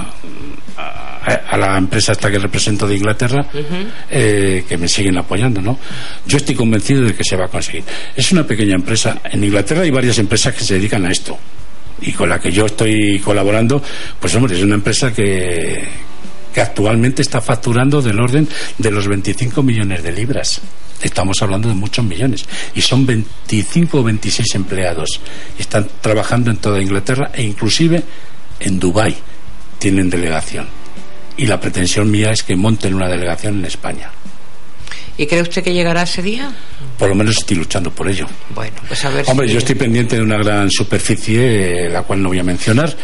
a- a la empresa esta que represento de Inglaterra, eh, que me siguen apoyando, ¿no? Yo estoy convencido de que se va a conseguir. Es una pequeña empresa. En Inglaterra hay varias empresas que se dedican a esto. Y con la que yo estoy colaborando, pues hombre, es una empresa que, que actualmente está facturando del orden de los 25 millones de libras. Estamos hablando de muchos millones. Y son 25 o 26 empleados. Están trabajando en toda Inglaterra e inclusive en Dubái tienen delegación. Y la pretensión mía es que monten una delegación en España. ¿Y cree usted que llegará ese día? Por lo menos estoy luchando por ello. Bueno, pues a ver Hombre, si... yo estoy pendiente de una gran superficie, eh, la cual no voy a mencionar,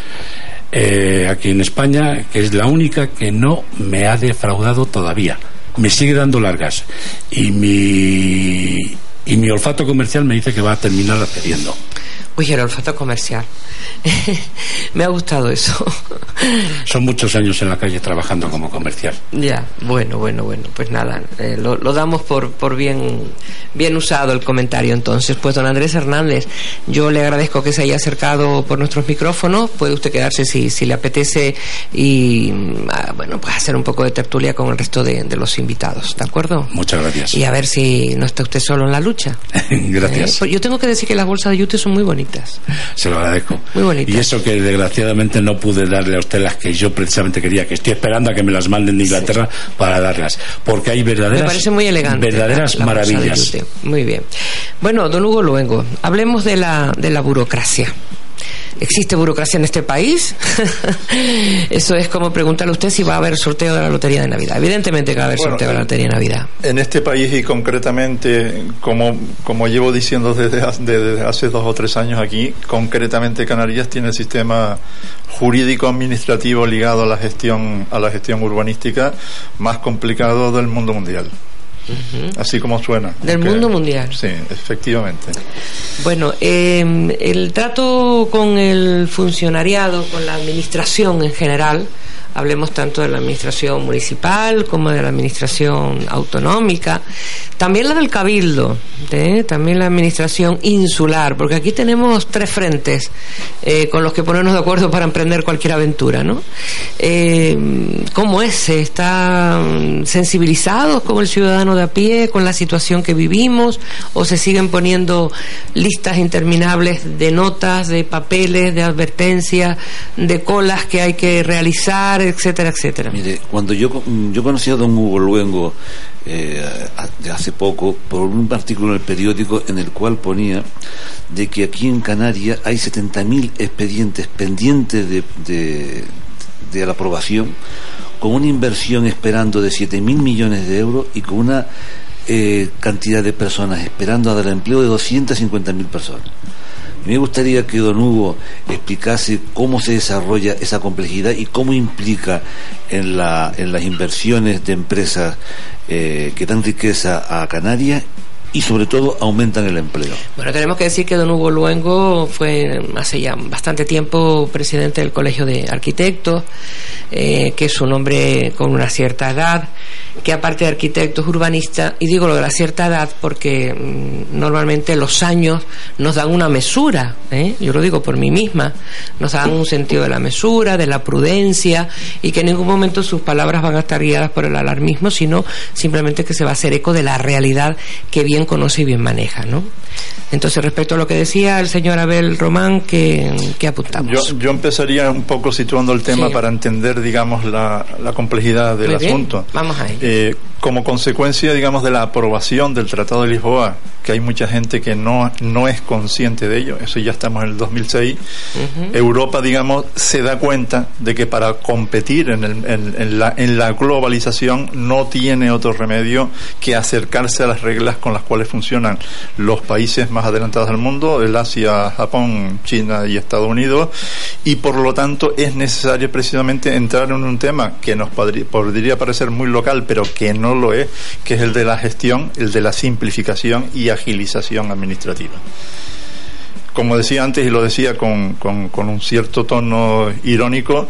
eh, aquí en España, que es la única que no me ha defraudado todavía. Me sigue dando largas. Y mi, y mi olfato comercial me dice que va a terminar accediendo. Uy, el olfato comercial. Me ha gustado eso. Son muchos años en la calle trabajando como comercial. Ya, bueno, bueno, bueno, pues nada, eh, lo, lo damos por, por bien, bien usado el comentario entonces. Pues don Andrés Hernández, yo le agradezco que se haya acercado por nuestros micrófonos, puede usted quedarse si, si le apetece y, mm, ah, bueno, pues hacer un poco de tertulia con el resto de, de los invitados, ¿de acuerdo? Muchas gracias. Y a ver si no está usted solo en la lucha. gracias. ¿eh? Pues yo tengo que decir que las bolsas de yute son muy bonitas. Se lo agradezco. Muy bonitas. Y eso que desgraciadamente no pude darle a usted las que yo precisamente quería, que estoy esperando a que me las manden de Inglaterra para darlas. Porque hay verdaderas, Me parece muy elegante. verdaderas la- la maravillas. Muy bien. Bueno, don Hugo Luengo, hablemos de la, de la burocracia. ¿Existe burocracia en este país? Eso es como preguntarle a usted si va a haber sorteo de la Lotería de Navidad. Evidentemente que va a haber Bueno, sorteo de la Lotería de Navidad. En este país y concretamente, como, como llevo diciendo desde, desde hace dos o tres años aquí, concretamente Canarias tiene el sistema jurídico administrativo ligado a la gestión a la gestión urbanística más complicado del mundo mundial. Así como suena. Del Aunque- mundo mundial. Sí, efectivamente. Bueno, eh, el trato con el funcionariado, con la administración en general, hablemos tanto de la administración municipal como de la administración autonómica, también la del cabildo, ¿eh? también la administración insular, porque aquí tenemos tres frentes eh, con los que ponernos de acuerdo para emprender cualquier aventura, ¿no? Eh, ¿Cómo es? ¿Están sensibilizados como el ciudadano de a pie con la situación que vivimos o se siguen poniendo listas interminables de notas, de papeles, de advertencias, de colas que hay que realizar, etcétera, etcétera? Mire, cuando yo, yo conocí a don Hugo Luengo eh, hace poco por un artículo en el periódico en el cual ponía de que aquí en Canarias hay 70.000 expedientes pendientes de, de, de la aprobación con una inversión esperando de 7.000 millones de euros y con una eh, cantidad de personas esperando a dar empleo de 250.000 personas. Me gustaría que don Hugo explicase cómo se desarrolla esa complejidad y cómo implica en, la, en las inversiones de empresas eh, que dan riqueza a Canarias y sobre todo aumentan el empleo. Bueno, tenemos que decir que don Hugo Luengo fue hace ya bastante tiempo presidente del Colegio de Arquitectos, eh, que es un hombre con una cierta edad, que aparte de arquitectos urbanistas, y digo lo de la cierta edad porque mm, normalmente los años nos dan una mesura, ¿eh? yo lo digo por mí misma, nos dan un sentido de la mesura, de la prudencia, y que en ningún momento sus palabras van a estar guiadas por el alarmismo, sino simplemente que se va a hacer eco de la realidad que bien conoce y bien maneja, ¿no? Entonces, respecto a lo que decía el señor Abel Román, ¿qué, apuntamos? Yo, empezaría un poco situando el tema para entender, digamos, la, complejidad del asunto. Vamos ahí. Eh, como consecuencia, digamos, de la aprobación del Tratado de Lisboa, que hay mucha gente que no, no es consciente de ello, eso ya estamos en el 2006, Europa, digamos, se da cuenta de que para competir en, el, en, la, en la globalización no tiene otro remedio que acercarse a las reglas con las cuales funcionan los países más adelantados del mundo, el Asia, Japón, China y Estados Unidos, y por lo tanto es necesario precisamente entrar en un tema que nos podría parecer muy local, pero que no lo es, que es el de la gestión, el de la simplificación y agilización administrativa. Como decía antes y lo decía con, con, un cierto tono irónico,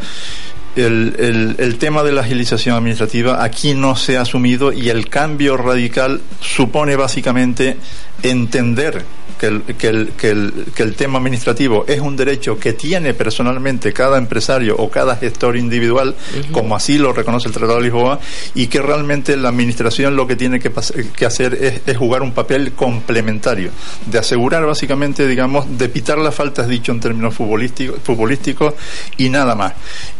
el, el, tema de la agilización administrativa aquí no se ha asumido y el cambio radical supone básicamente entender que el, que, el, que, el, que el tema administrativo es un derecho que tiene personalmente cada empresario o cada gestor individual, como así lo reconoce el Tratado de Lisboa, y que realmente la administración lo que tiene que, que hacer es, es, jugar un papel complementario, de asegurar básicamente, digamos, de pitar las faltas, dicho en términos futbolísticos, futbolísticos y nada más.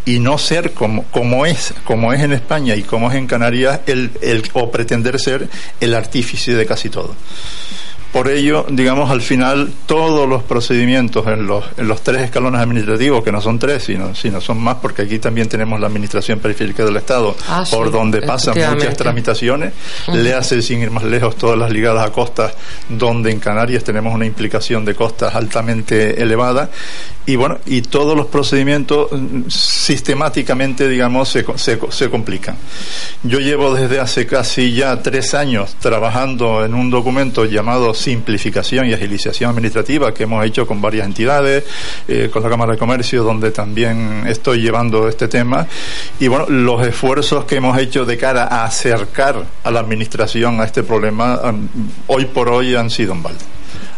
Y no ser como, como, es, como es en España y como es en Canarias, el, el, o pretender ser el artífice de casi todo. Por ello, digamos, al final todos los procedimientos en los, en los tres escalones administrativos, que no son tres, sino, sino son más, porque aquí también tenemos la Administración Periférica del Estado, ah, por donde pasan muchas tramitaciones, le hace sin ir más lejos todas las ligadas a costas, donde en Canarias tenemos una implicación de costas altamente elevada, y bueno, y todos los procedimientos mm, sistemáticamente, digamos, se, se, se complican. Yo llevo desde hace casi ya tres años trabajando en un documento llamado simplificación y agilización administrativa que hemos hecho con varias entidades, eh, con la Cámara de Comercio, donde también estoy llevando este tema. Y bueno, los esfuerzos que hemos hecho de cara a acercar a la Administración a este problema, hoy por hoy han sido en balde.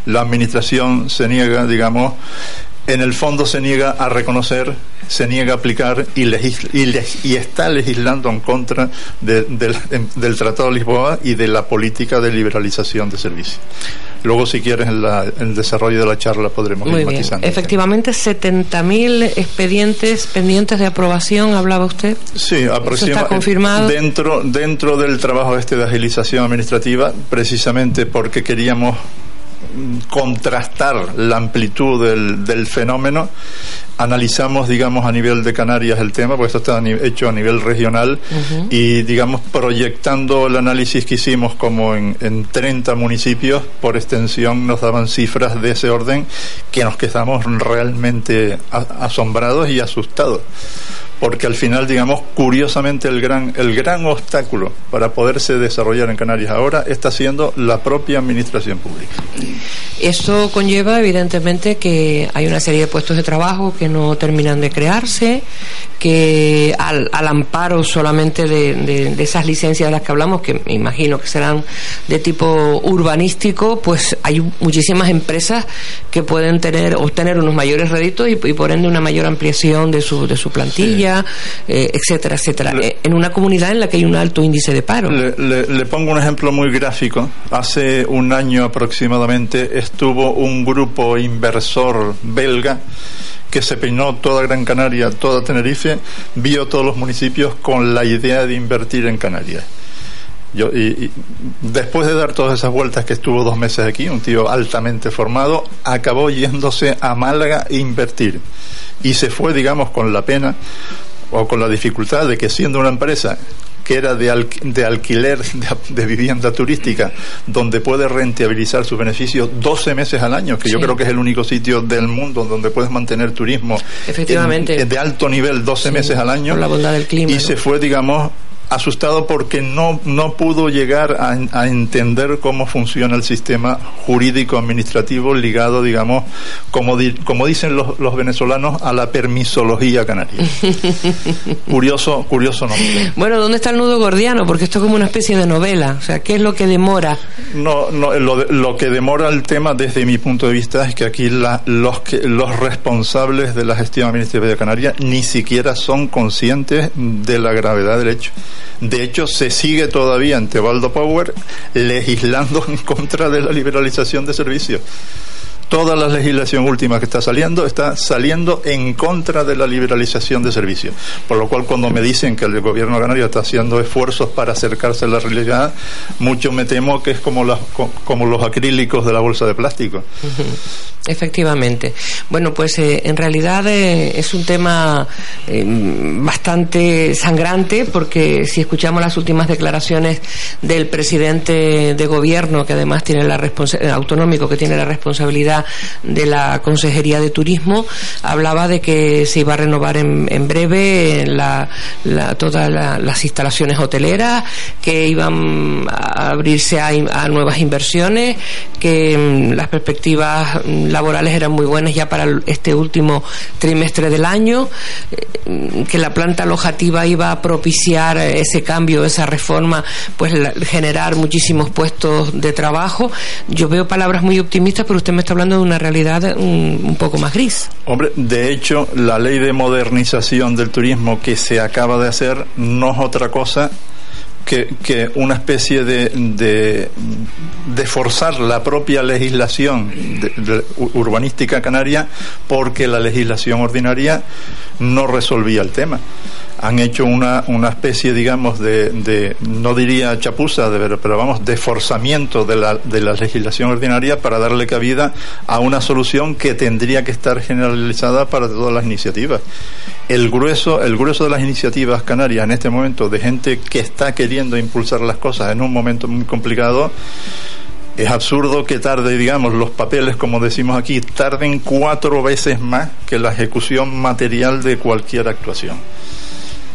La Administración se niega, digamos, en el fondo se niega a reconocer, se niega a aplicar y, y, está legislando en contra del Tratado de Lisboa y de la política de liberalización de servicios. Luego, si quieres, en, el desarrollo de la charla podremos Muy ir bien. matizando. Efectivamente, 70.000 expedientes pendientes de aprobación, ¿hablaba usted? Sí, aproximadamente. está confirmado? Dentro, dentro del trabajo este de agilización administrativa, precisamente porque queríamos contrastar la amplitud del, del, fenómeno. Analizamos, digamos, a nivel de Canarias el tema, porque esto está hecho a nivel regional, y, digamos, proyectando el análisis que hicimos como en, en 30 municipios, por extensión nos daban cifras de ese orden que nos quedamos realmente asombrados y asustados porque al final, digamos, curiosamente el gran, el gran obstáculo para poderse desarrollar en Canarias ahora está siendo la propia administración pública. Esto conlleva, evidentemente, que hay una serie de puestos de trabajo que no terminan de crearse, que al, amparo solamente de, esas licencias de las que hablamos, que me imagino que serán de tipo urbanístico, pues hay muchísimas empresas que pueden tener obtener unos mayores réditos y, por ende una mayor ampliación de su, de su plantilla, eh, etcétera, etcétera. Eh, en una comunidad en la que hay un alto índice de paro. Le, pongo un ejemplo muy gráfico. Hace un año aproximadamente estuvo un grupo inversor belga que se peinó toda Gran Canaria, toda Tenerife, vio todos los municipios con la idea de invertir en Canarias. Yo, y, después de dar todas esas vueltas que estuvo dos meses aquí, un tío altamente formado, acabó yéndose a Málaga a invertir. Y se fue, digamos, con la pena o con la dificultad de que siendo una empresa que era de, de alquiler de, vivienda turística, donde puede rentabilizar sus beneficios 12 meses al año, que yo creo que es el único sitio del mundo donde puedes mantener turismo Efectivamente. de alto nivel 12 meses al año. la bondad del clima. Y se fue, digamos, asustado porque no, no pudo llegar a, entender cómo funciona el sistema jurídico administrativo ligado, digamos, como, como dicen los, los, venezolanos, a la permisología canaria. curioso, curioso nombre. Bueno, ¿dónde está el nudo gordiano? Porque esto es como una especie de novela. O sea, ¿qué es lo que demora? No, no lo, lo que demora el tema desde mi punto de vista es que aquí la, los, que, los responsables de la gestión administrativa de Canarias ni siquiera son conscientes de la gravedad del hecho. De hecho, se sigue todavía ante Valdo Power legislando en contra de la liberalización de servicios toda la legislación última que está saliendo está saliendo en contra de la liberalización de servicios. Por lo cual, cuando me dicen que el gobierno canario está haciendo esfuerzos para acercarse a la realidad, mucho me temo que es como, como los acrílicos de la bolsa de plástico. Efectivamente. Bueno, pues eh, en realidad eh, es un tema eh, bastante sangrante porque si escuchamos las últimas declaraciones del presidente de gobierno, que además tiene la autonómico, que tiene la responsabilidad de la Consejería de Turismo hablaba de que se iba a renovar en, breve la, todas las instalaciones hoteleras, que iban a abrirse a, nuevas inversiones, que mm, las perspectivas mm, laborales eran muy buenas ya para este último trimestre del año, eh, que la planta alojativa iba a propiciar ese cambio, esa reforma, pues generar muchísimos puestos de trabajo. Yo veo palabras muy optimistas, pero usted me está hablando de una realidad un, poco más gris. Hombre, de hecho, la ley de modernización del turismo que se acaba de hacer no es otra cosa que, una especie de, forzar la propia legislación urbanística canaria porque la legislación ordinaria no resolvía el tema han hecho una, una especie, digamos, de, de, no diría chapuza, de, pero vamos, de forzamiento de la, de la legislación ordinaria para darle cabida a una solución que tendría que estar generalizada para todas las iniciativas. El grueso, el grueso de las iniciativas canarias en este momento, de gente que está queriendo impulsar las cosas en un momento muy complicado, es absurdo que tarde, digamos, los papeles, como decimos aquí, tarden cuatro veces más que la ejecución material de cualquier actuación.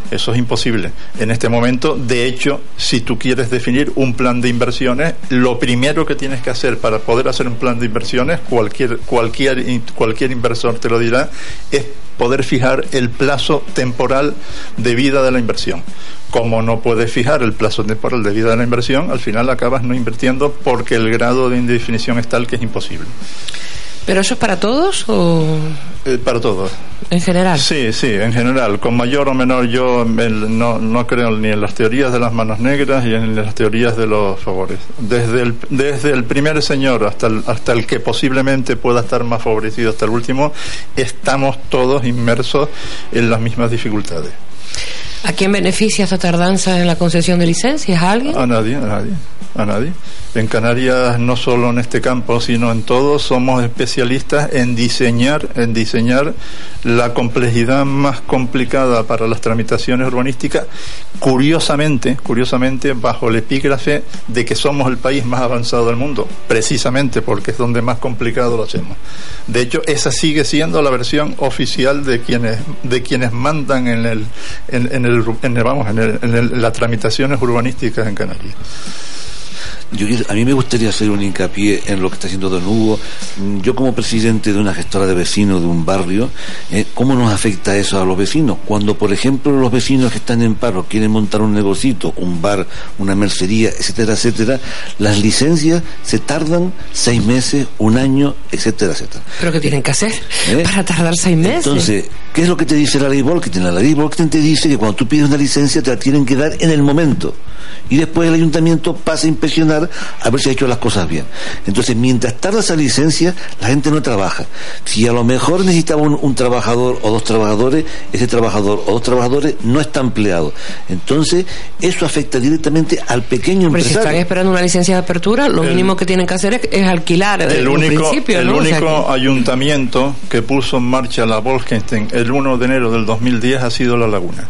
Eso es imposible. En este momento, de hecho, si tú quieres definir un plan de inversiones, lo primero que tienes que hacer para poder hacer un plan de inversiones, cualquier, cualquier, cualquier inversor te lo dirá, es poder fijar el plazo temporal de vida de la inversión. Como no puedes fijar el plazo temporal de vida de la inversión, al final acabas no invirtiendo porque el grado de indefinición es tal que es imposible. ¿Pero eso es para todos o...? Eh, para todos. ¿En general? Sí, sí, en general. Con mayor o menor yo no, no creo ni en las teorías de las manos negras ni en las teorías de los favores. Desde el, desde el primer señor hasta el, hasta el que posiblemente pueda estar más favorecido hasta el último, estamos todos inmersos en las mismas dificultades. ¿A quién beneficia esta tardanza en la concesión de licencias? ¿A alguien? A nadie, a nadie, a nadie. En Canarias, no solo en este campo, sino en todo, somos especialistas en diseñar, en diseñar la complejidad más complicada para las tramitaciones urbanísticas, curiosamente, curiosamente, bajo el epígrafe de que somos el país más avanzado del mundo, precisamente porque es donde más complicado lo hacemos. De hecho, esa sigue siendo la versión oficial de quienes, de quienes mandan en el, en, el, vamos, en, el, en las tramitaciones urbanísticas en Canarias. Yo, a mí me gustaría hacer un hincapié en lo que está haciendo Don Hugo. Mm, yo como presidente de una gestora de vecinos de un barrio, eh, ¿cómo nos afecta eso a los vecinos? Cuando, por ejemplo, los vecinos que están en paro quieren montar un negocito, un bar, una mercería, etcétera, etcétera, las licencias se tardan seis meses, un año, etcétera, etcétera. ¿Pero qué tienen que hacer ¿Eh? para tardar seis meses? Entonces, ¿qué es lo que te dice la ley Volkswagen? La ley Volkswagen te dice que cuando tú pides una licencia te la tienen que dar en el momento. Y después el ayuntamiento pasa a inspeccionar a ver si ha hecho las cosas bien. Entonces, mientras tarda esa licencia, la gente no trabaja. Si a lo mejor necesitaba un, trabajador o dos trabajadores, ese trabajador o dos trabajadores no está empleado. Entonces, eso afecta directamente al pequeño Pero empresario. si están esperando una licencia de apertura, lo mínimo que tienen que hacer es, alquilar el único, principio, el ¿no? O sea único ayuntamiento que puso en marcha la Volkenstein el 1 de enero del 2010 ha sido La Laguna.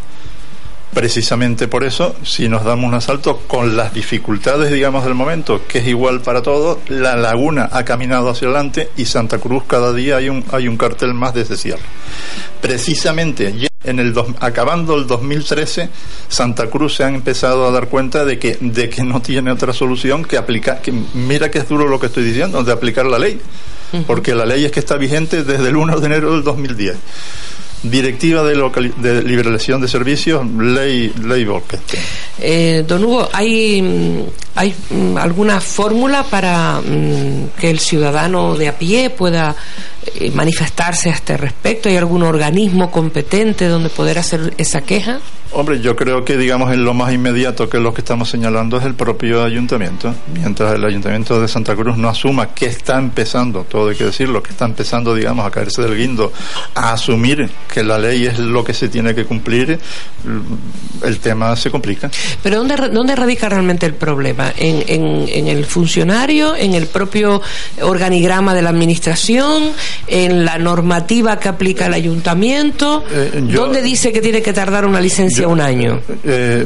Precisamente por eso, si nos damos un asalto con las dificultades, digamos, del momento, que es igual para todos, La Laguna ha caminado hacia adelante y Santa Cruz cada día hay un, hay un cartel más de ese cierre. Precisamente en el dos- acabando el 2013, Santa Cruz se ha empezado a dar cuenta de que, de que no tiene otra solución que aplicar, que mira que es duro lo que estoy diciendo, de aplicar la ley, porque la ley es que está vigente desde el 1 de enero del 2010. Directiva de, locali- de liberación de servicios, ley, ley Volkenstein. Eh, don Hugo, ¿hay, mm, hay mm, alguna fórmula para mm, que el ciudadano de a pie pueda eh, manifestarse a este respecto? ¿Hay algún organismo competente donde poder hacer esa queja? Hombre, yo creo que, digamos, en lo más inmediato que lo que estamos señalando es el propio ayuntamiento. Mientras el ayuntamiento de Santa Cruz no asuma que está empezando, todo hay que decirlo, que está empezando, digamos, a caerse del guindo, a asumir que la ley es lo que se tiene que cumplir, el tema se complica. Pero ¿dónde, dónde radica realmente el problema? ¿En, en, en el funcionario? ¿En el propio organigrama de la administración? ¿En la normativa que aplica el ayuntamiento? Eh, yo- ¿Dónde dice que tiene que tardar una licencia un año? Eh,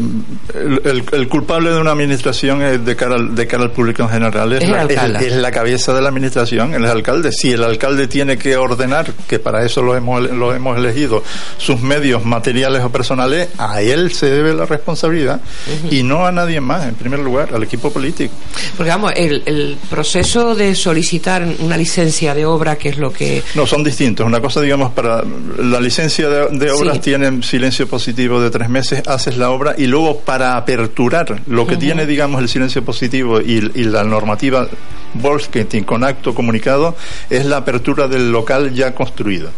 el, culpable de una administración es de cara al, de cara al público en general es, Es la, es la cabeza de la administración, el alcalde. Si el alcalde tiene que ordenar, que para eso lo hemos, lo hemos elegido, sus medios materiales o personales, a él se debe la responsabilidad y no a nadie más, en primer lugar, al equipo político. Porque vamos, el, el proceso de solicitar una licencia de obra, que es lo que... No, son distintos. Una cosa, digamos, para la licencia de, de obras Sí. tiene silencio positivo de tres meses, haces la obra y luego para aperturar lo que tiene, digamos, el silencio positivo y, y la normativa Volkswagen con acto comunicado es la apertura del local ya construido.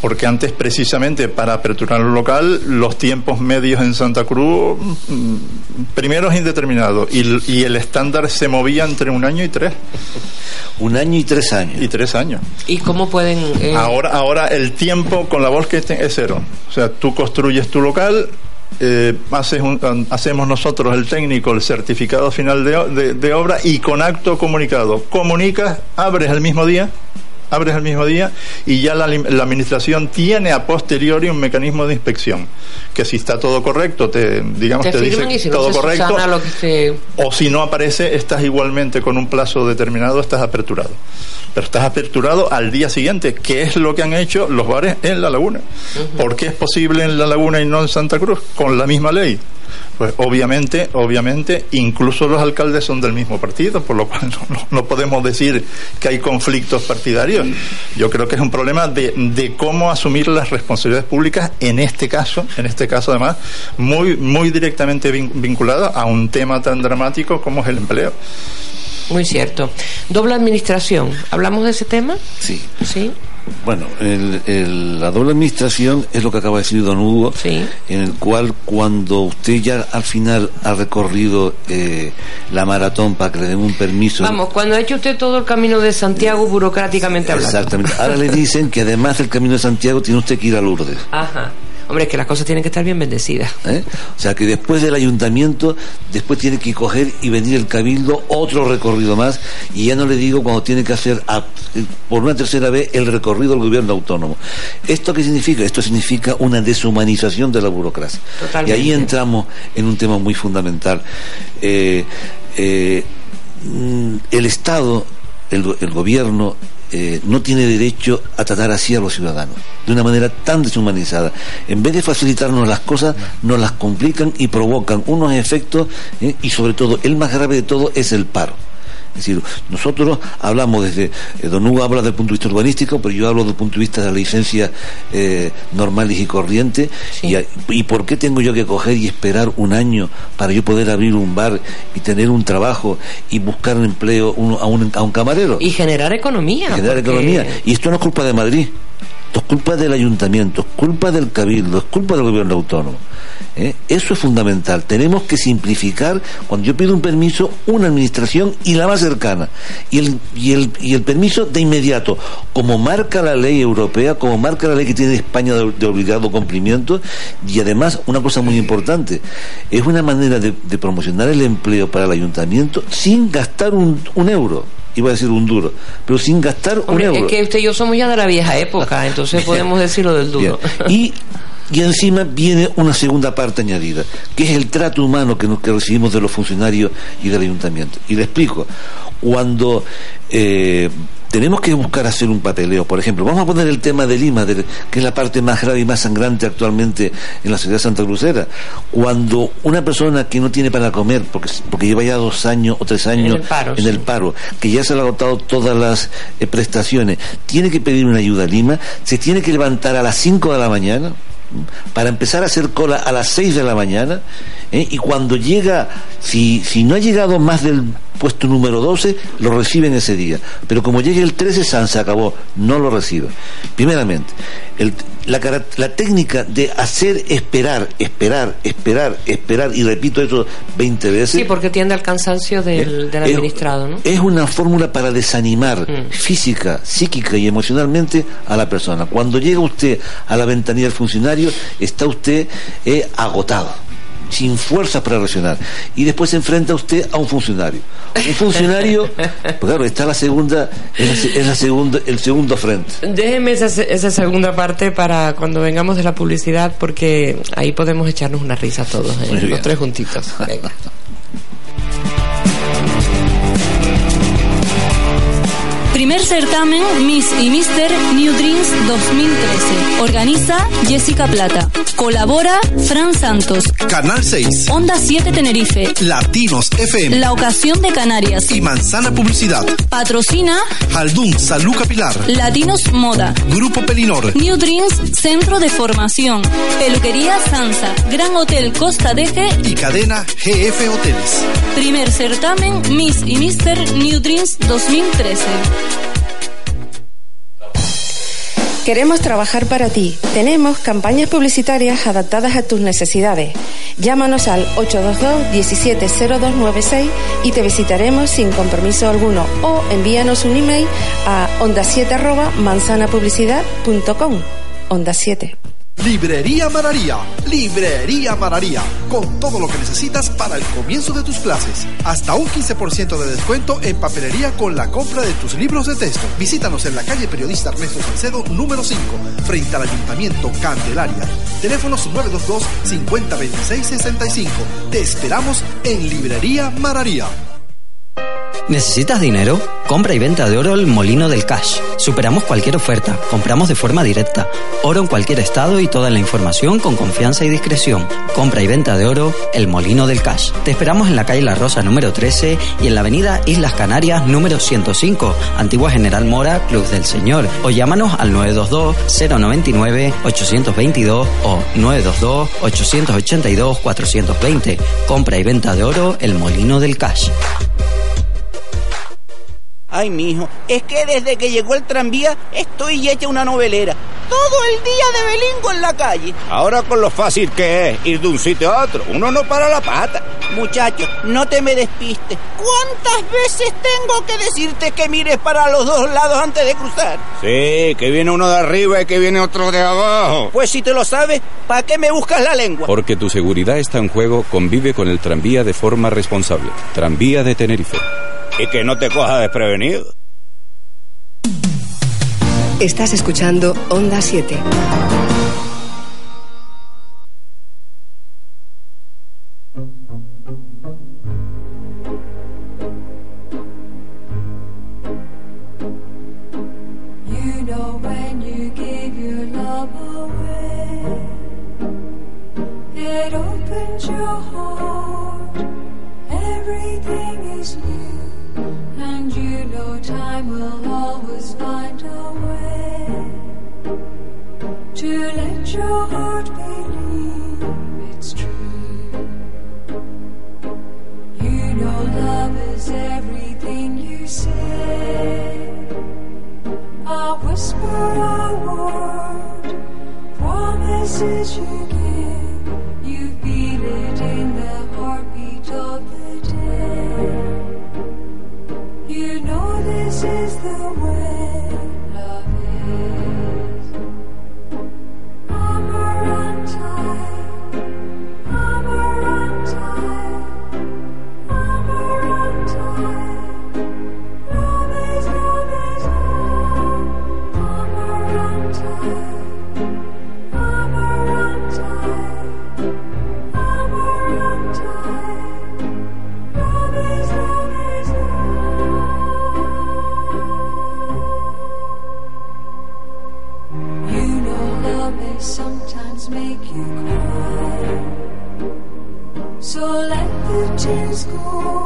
Porque antes, precisamente, para aperturar el local, los tiempos medios en Santa Cruz, mm, primero es indeterminado y, y el estándar se movía entre un año y tres. Un año y tres años. Y tres años. ¿Y cómo pueden...? eh, Ahora, ahora el tiempo con la Volkswagen es cero. O sea, tú construyes tu local, eh, haces un- hacemos nosotros el técnico el certificado final de, de- de obra y con acto comunicado comunicas, abres el mismo día. Abres el mismo día y ya la, administración tiene a posteriori un mecanismo de inspección que si está todo correcto te digamos te te, dice si no todo correcto subsana lo que se... o si no aparece, estás igualmente con un plazo determinado, estás aperturado. Pero estás aperturado al día siguiente, que es lo que han hecho los bares en La Laguna. ¿Por qué es posible en La Laguna y no en Santa Cruz? Con la misma ley. Pues obviamente, obviamente, incluso los alcaldes son del mismo partido, por lo cual no, no- no podemos decir que hay conflictos partidarios. Yo creo que es un problema de, de cómo asumir las responsabilidades públicas en este caso, en este caso además, muy, muy directamente vin- vinculado a un tema tan dramático como es el empleo. Muy cierto. Doble administración. ¿Hablamos de ese tema? Sí. Sí. Bueno, el- el- la doble administración es lo que acaba de decir don Hugo, en el cual cuando usted ya al final ha recorrido eh, la maratón para que le den un permiso. Vamos, cuando ha hecho usted todo el camino de Santiago burocráticamente hablando. Exactamente. Ahora le dicen que además del camino de Santiago tiene usted que ir a Lourdes. Ajá. Hombre, es que las cosas tienen que estar bien bendecidas. ¿eh? O sea que después del ayuntamiento, después tiene que coger y venir el cabildo otro recorrido más, y ya no le digo cuando tiene que hacer a- por una tercera vez el recorrido del gobierno autónomo. ¿Esto qué significa? Esto significa una deshumanización de la burocracia. Totalmente. Y ahí entramos en un tema muy fundamental. Eh, eh, mm, el Estado, el, el gobierno, eh, no tiene derecho a tratar así a los ciudadanos, de una manera tan deshumanizada. En vez de facilitarnos las cosas, nos las complican y provocan unos efectos, eh, y sobre todo, el más grave de todo es el paro. Es decir, nosotros hablamos desde, eh, Don Hugo habla del punto de vista urbanístico, pero yo hablo desde el punto de vista de la licencia eh, normales y corriente. Y, y, por qué tengo yo que coger y esperar un año para yo poder abrir un bar y tener un trabajo y buscar un empleo a, un, a un camarero? Y generar economía. generar economía. Y esto no es culpa de Madrid. Esto es culpa del ayuntamiento, es culpa del cabildo, es culpa del gobierno autónomo. ¿eh? Eso es fundamental. Tenemos que simplificar, cuando yo pido un permiso, una administración y la más cercana. Y el, y el, y el permiso de inmediato, como marca la ley europea, como marca la ley que tiene España de, de obligado cumplimiento. Y además, una cosa muy importante, es una manera de, promocionar el empleo para el ayuntamiento sin gastar un euro iba a decir un duro, pero sin gastar Hombre, un euro. Es que usted y yo somos ya de la vieja época, entonces podemos decirlo del duro. Y, y encima viene una segunda parte añadida, que es el trato humano que, nos, que recibimos de los funcionarios y del ayuntamiento. Y le explico, cuando eh, tenemos que buscar hacer un papeleo, por ejemplo, vamos a poner el tema de Lima, de, que es la parte más grave y más sangrante actualmente en la sociedad santa crucera. Cuando una persona que no tiene para comer, porque, porque lleva ya dos años o tres años En el paro, en sí. el paro, que ya se le han agotado todas las eh, prestaciones, tiene que pedir una ayuda a Lima, se tiene que levantar a las 5 de la mañana para empezar a hacer cola a las 6 de la mañana ¿eh? y cuando llega, si, si no ha llegado más del puesto número 12, lo reciben ese día. Pero como llegue el 13, San se acabó, no lo recibe. Primeramente, el- la, la técnica de hacer esperar, esperar, esperar, esperar, y repito eso 20 veces, Sí, porque tiende al cansancio del, del es- administrado, ¿no? es una fórmula para desanimar física, psíquica y emocionalmente a la persona. Cuando llega usted a la ventanilla del funcionario, está usted eh, agotado, sin fuerzas para reaccionar. Y después se enfrenta usted a un funcionario. Un funcionario, pues claro, está la segunda, es, la se- es la segunda, el segundo frente. Déjeme esa, esa segunda parte para cuando vengamos de la publicidad, porque ahí podemos echarnos una risa todos, ¿eh? Los tres juntitos. Venga. Primer certamen Miss y Mister New Dreams 2013. Organiza Jessica Plata. Colabora Fran Santos. Canal 6. Onda 7 Tenerife. Latinos FM. La ocasión de Canarias. Y Manzana Publicidad. Patrocina Jaldún Salud Capilar. Latinos Moda. Grupo Pelinor. New Dreams Centro de Formación. Peluquería Sansa. Gran Hotel Costa Deje. Y cadena GF Hoteles. Primer certamen Miss y Mister New Dreams 2013. Queremos trabajar para ti. Tenemos campañas publicitarias adaptadas a tus necesidades. Llámanos al 822-170296 y te visitaremos sin compromiso alguno o envíanos un email a onda7 Onda 7. Librería Mararía. Librería Mararía. Con todo lo que necesitas para el comienzo de tus clases. Hasta un 15% de descuento en papelería con la compra de tus libros de texto. Visítanos en la calle Periodista Ernesto Salcedo, número 5, frente al Ayuntamiento Candelaria. Teléfonos 922 5026 65. Te esperamos en Librería Mararía. ¿Necesitas dinero? Compra y venta de oro El Molino del Cash. Superamos cualquier oferta, compramos de forma directa. Oro en cualquier estado y toda la información con confianza y discreción. Compra y venta de oro El Molino del Cash. Te esperamos en la calle La Rosa número 13 y en la avenida Islas Canarias número 105, Antigua General Mora, Club del Señor. O llámanos al 922-099-822 o 922-882-420. Compra y venta de oro El Molino del Cash. Ay, mijo, es que desde que llegó el tranvía estoy hecha una novelera. Todo el día de belingo en la calle. Ahora con lo fácil que es ir de un sitio a otro, uno no para la pata. Muchacho, no te me despistes. ¿Cuántas veces tengo que decirte que mires para los dos lados antes de cruzar? Sí, que viene uno de arriba y que viene otro de abajo. Pues si te lo sabes, ¿para qué me buscas la lengua? Porque tu seguridad está en juego, convive con el tranvía de forma responsable. Tranvía de Tenerife. Y que no te coja desprevenido. Estás escuchando Onda 7. know when your heart believe it's true. You know love is everything you say. A whisper, a word, promises you give. You feel it in the heartbeat of the day. You know this is the way change school.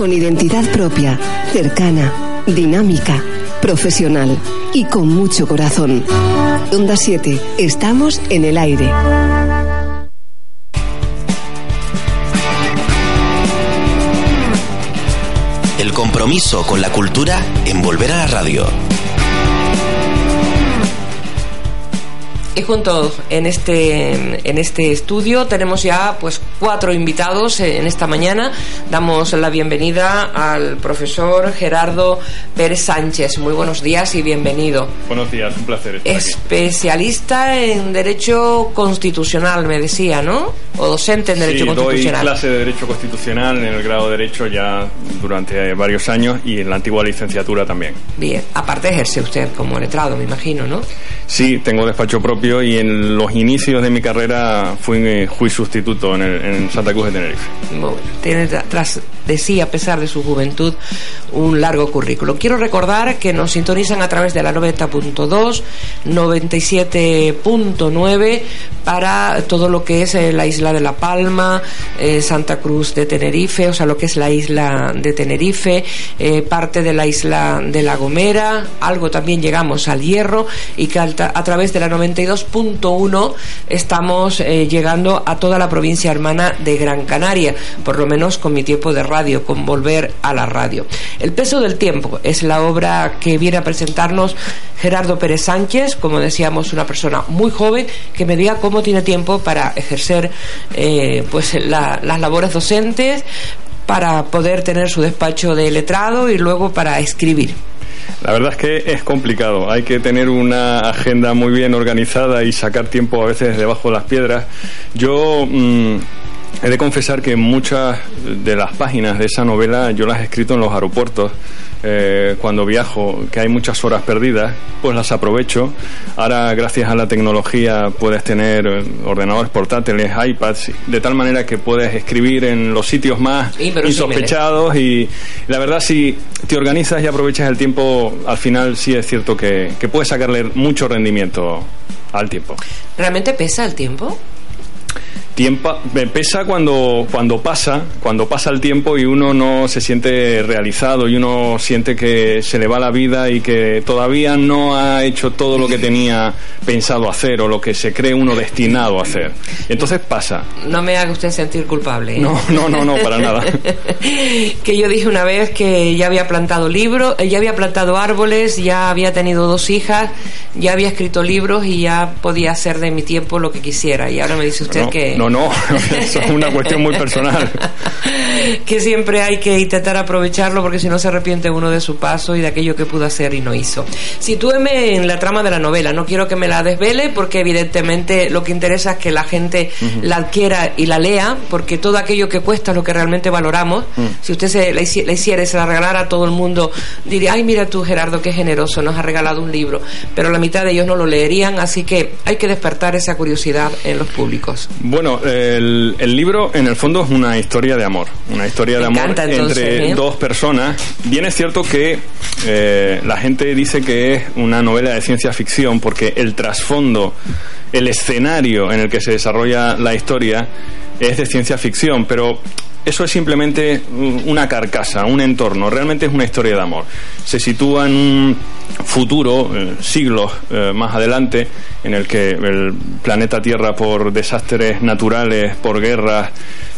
Con identidad propia, cercana, dinámica, profesional y con mucho corazón. Onda 7, estamos en el aire. El compromiso con la cultura en volver a la radio. Y juntos en este, en este estudio tenemos ya pues cuatro invitados en esta mañana. Damos la bienvenida al profesor Gerardo Pérez Sánchez. Muy buenos días y bienvenido. Buenos días, un placer estar aquí. Especialista en Derecho Constitucional, me decía, ¿no? O docente en Derecho sí, doy Constitucional. clase de Derecho Constitucional en el grado de Derecho ya durante varios años y en la antigua licenciatura también. Bien, aparte ejerce usted como letrado, me imagino, ¿no? Sí, tengo despacho propio y en los inicios de mi carrera fui eh, juez sustituto en, el- en Santa Cruz de Tenerife. Tiene tras de sí, a pesar de su juventud, un largo currículo. Quiero recordar que nos sintonizan a través de la 90.2, 97.9 para todo lo que es eh, la isla de La Palma, eh, Santa Cruz de Tenerife, o sea, lo que es la isla de Tenerife, eh, parte de la isla de La Gomera, algo también llegamos al Hierro y que a través de la 92.1 estamos llegando a toda la provincia hermana de Gran Canaria, por lo menos con mi tiempo de radio, con volver a la radio. El peso del tiempo es la obra que viene a presentarnos Gerardo Pérez Sánchez, como decíamos, una persona muy joven que me diga cómo tiene tiempo para ejercer eh, pues la- las labores docentes, para poder tener su despacho de letrado y luego para escribir. La verdad es que es complicado. Hay que tener una agenda muy bien organizada y sacar tiempo a veces debajo de las piedras. Yo mm, he de confesar que muchas de las páginas de esa novela yo las he escrito en los aeropuertos eh, cuando viajo, que hay muchas horas perdidas, pues las aprovecho. Ahora, gracias a la tecnología, puedes tener eh, ordenadores portátiles, iPads, de tal manera que puedes escribir en los sitios más insospechados y la verdad si te organizas y aprovechas el tiempo, al final sí es cierto que, que puedes sacarle mucho rendimiento al tiempo. ¿Realmente pesa el tiempo? Tiempo, me pesa cuando, cuando pasa, cuando pasa el tiempo y uno no se siente realizado y uno siente que se le va la vida y que todavía no ha hecho todo lo que tenía pensado hacer o lo que se cree uno destinado a hacer. Entonces pasa. No me haga usted sentir culpable. ¿eh? No, no, no, no, para nada. que yo dije una vez que ya había plantado libros, eh, ya había plantado árboles, ya había tenido dos hijas, ya había escrito libros y ya podía hacer de mi tiempo lo que quisiera. Y ahora me dice usted No, que no, no, eso es una cuestión muy personal. que siempre hay que intentar aprovecharlo porque si no se arrepiente uno de su paso y de aquello que pudo hacer y no hizo. Sitúeme en la trama de la novela, no quiero que me la desvele porque evidentemente lo que interesa es que la gente la adquiera y la lea porque todo aquello que cuesta es lo que realmente valoramos. Si usted se la, la hiciera y se la regalara a todo el mundo, diría, ay mira tú Gerardo, qué generoso, nos ha regalado un libro, pero la mitad de ellos no lo leerían, así que hay que despertar esa curiosidad en los públicos. Bueno, el, el libro en el fondo es una historia de amor, una historia de amor encanta, entonces, entre ¿eh? dos personas. Bien es cierto que eh, la gente dice que es una novela de ciencia ficción porque el trasfondo, el escenario en el que se desarrolla la historia es de ciencia ficción, pero eso es simplemente un- una carcasa, un entorno. Realmente es una historia de amor. Se sitúa en un futuro, eh, siglos eh, más adelante, en el que el planeta Tierra, por desastres naturales, por guerras,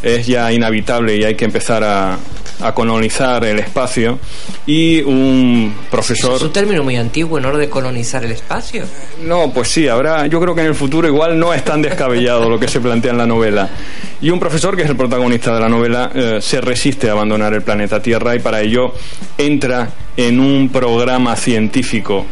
es ya inhabitable y hay que empezar a, a colonizar el espacio. Y un profesor. Es un término muy antiguo, ¿no? Lo de colonizar el espacio. No, pues sí, habrá. Yo creo que en el futuro igual no es tan descabellado lo que se plantea en la novela. Y un profesor, que es el protagonista de la novela, eh, se resiste a abandonar el planeta Tierra y para ello entra en un programa científico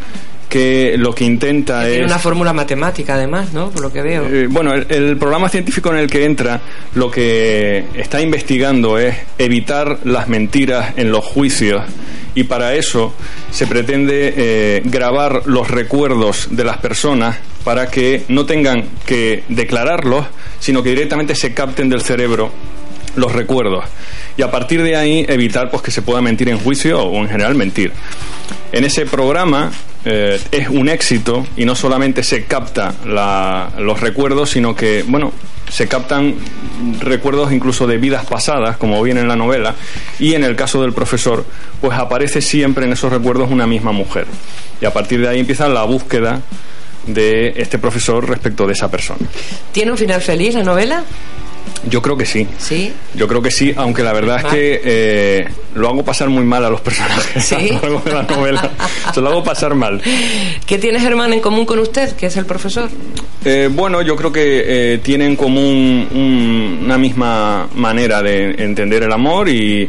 que lo que intenta Tiene es una fórmula matemática, además, ¿no? Por lo que veo. eh, bueno, el, el programa científico en el que entra lo que está investigando es evitar las mentiras en los juicios y para eso se pretende eh, grabar los recuerdos de las personas para que no tengan que declararlos, sino que directamente se capten del cerebro los recuerdos y a partir de ahí evitar pues que se pueda mentir en juicio o en general mentir. En ese programa eh, es un éxito y no solamente se capta la- los recuerdos, sino que, bueno, se captan recuerdos incluso de vidas pasadas, como viene en la novela, y en el caso del profesor, pues aparece siempre en esos recuerdos una misma mujer. Y a partir de ahí empieza la búsqueda de este profesor respecto de esa persona. ¿Tiene un final feliz la novela? Yo creo que sí. Sí. Yo creo que sí, aunque la verdad es que eh, lo hago pasar muy mal a los personajes ¿Sí? a lo largo de la novela. Se lo hago pasar mal. ¿Qué tiene Germán en común con usted, que es el profesor? Eh, bueno, yo creo que eh, tienen como un- un- una misma manera de entender el amor y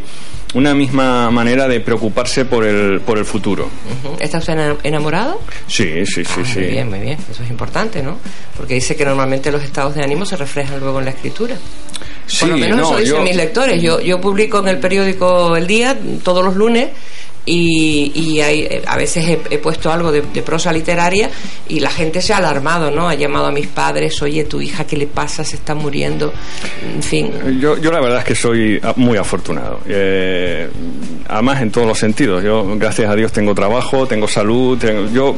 una misma manera de preocuparse por el, por el futuro. Ujú. ¿Está usted ena- enamorado? Sí, sí, sí, sí. Muy bien, muy bien. Eso es importante, ¿no? Porque dice que normalmente los estados de ánimo se reflejan luego en la escritura. Sí, Por lo menos no, eso dicen yo- mis lectores. Yo, yo publico en el periódico El Día todos los lunes y, y hay, eh, a veces he, he puesto algo de, de prosa literaria y la gente se ha alarmado, ¿no? Ha llamado a mis padres, oye, tu hija, ¿qué le pasa? Se está muriendo. En fin. Yo, yo la verdad es que soy ah, muy afortunado. Eh, además, en todos los sentidos. Yo, gracias a Dios, tengo trabajo, tengo salud. tengo- yo,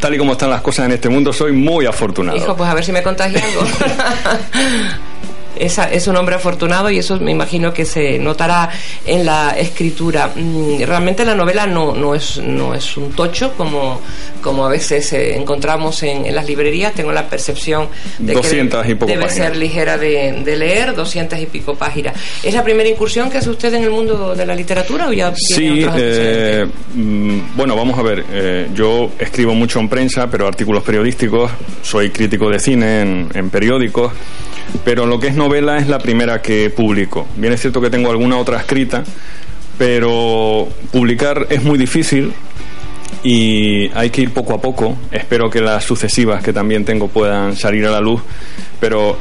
tal y como están las cosas en este mundo, soy muy afortunado. Hijo, pues a ver si me contagia algo. Esa- es un hombre afortunado y eso me imagino que se notará en la escritura. Mm, Realmente la novela no, no, es, no es un tocho como, como a veces eh, encontramos en, en las librerías. Tengo la percepción de 200 que y poco debe páginas. ser ligera de, de leer, 200 y pico páginas. ¿Es la primera incursión que hace usted en el mundo de la literatura o ya Sí, eh, mm, bueno, vamos a ver. eh, yo escribo mucho en prensa, pero artículos periodísticos. Soy crítico de cine en, en periódicos. Pero lo que es novela es la primera que publico. Bien es cierto que tengo alguna otra escrita, pero publicar es muy difícil y hay que ir poco a poco. Espero que las sucesivas que también tengo puedan salir a la luz. pero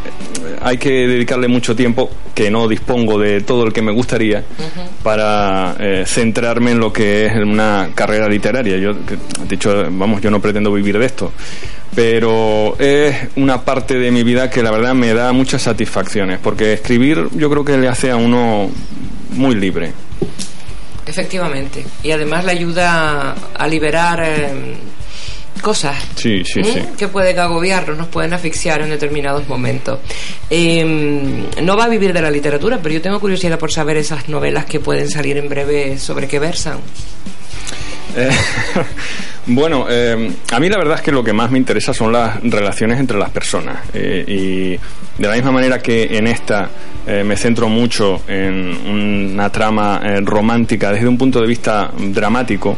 hay que dedicarle mucho tiempo, que no dispongo de todo el que me gustaría, para eh, centrarme en lo que es una carrera literaria. Yo, dicho, vamos, yo no pretendo vivir de esto, pero es una parte de mi vida que la verdad me da muchas satisfacciones, porque escribir yo creo que le hace a uno muy libre. Efectivamente. Y además le ayuda a liberar eh, cosas Sí, sí, sí. que pueden agobiarnos, nos pueden asfixiar en determinados momentos. Eh, no va a vivir de la literatura, pero yo tengo curiosidad por saber esas novelas que pueden salir en breve sobre qué versan. Eh, bueno, eh, a mí la verdad es que lo que más me interesa son las relaciones entre las personas. Eh, y de la misma manera que en esta eh, me centro mucho en una trama romántica desde un punto de vista dramático,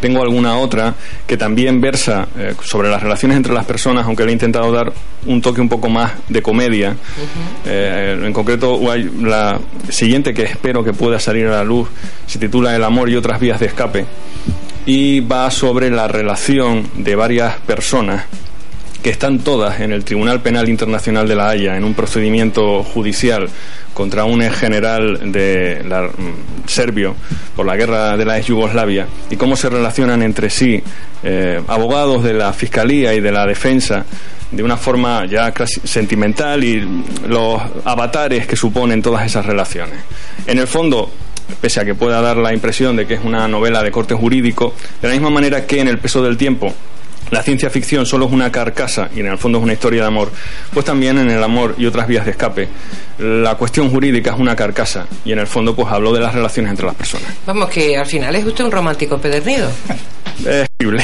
tengo alguna otra que también versa eh, sobre las relaciones entre las personas, aunque le he intentado dar un toque un poco más de comedia. Eh, en concreto, la siguiente que espero que pueda salir a la luz se titula El amor y otras vías de escape y va sobre la relación de varias personas que están todas en el Tribunal Penal Internacional de la Haya en un procedimiento judicial contra un ex general de la, mm, serbio por la guerra de la ex Yugoslavia y cómo se relacionan entre sí eh, abogados de la fiscalía y de la defensa de una forma ya casi sentimental y los avatares que suponen todas esas relaciones. En el fondo, pese a que pueda dar la impresión de que es una novela de corte jurídico, de la misma manera que en El peso del tiempo la ciencia ficción solo es una carcasa y en el fondo es una historia de amor, pues también en el amor y otras vías de escape la cuestión jurídica es una carcasa y en el fondo pues habló de las relaciones entre las personas. Vamos, que al final es usted un romántico pedernido. Es posible.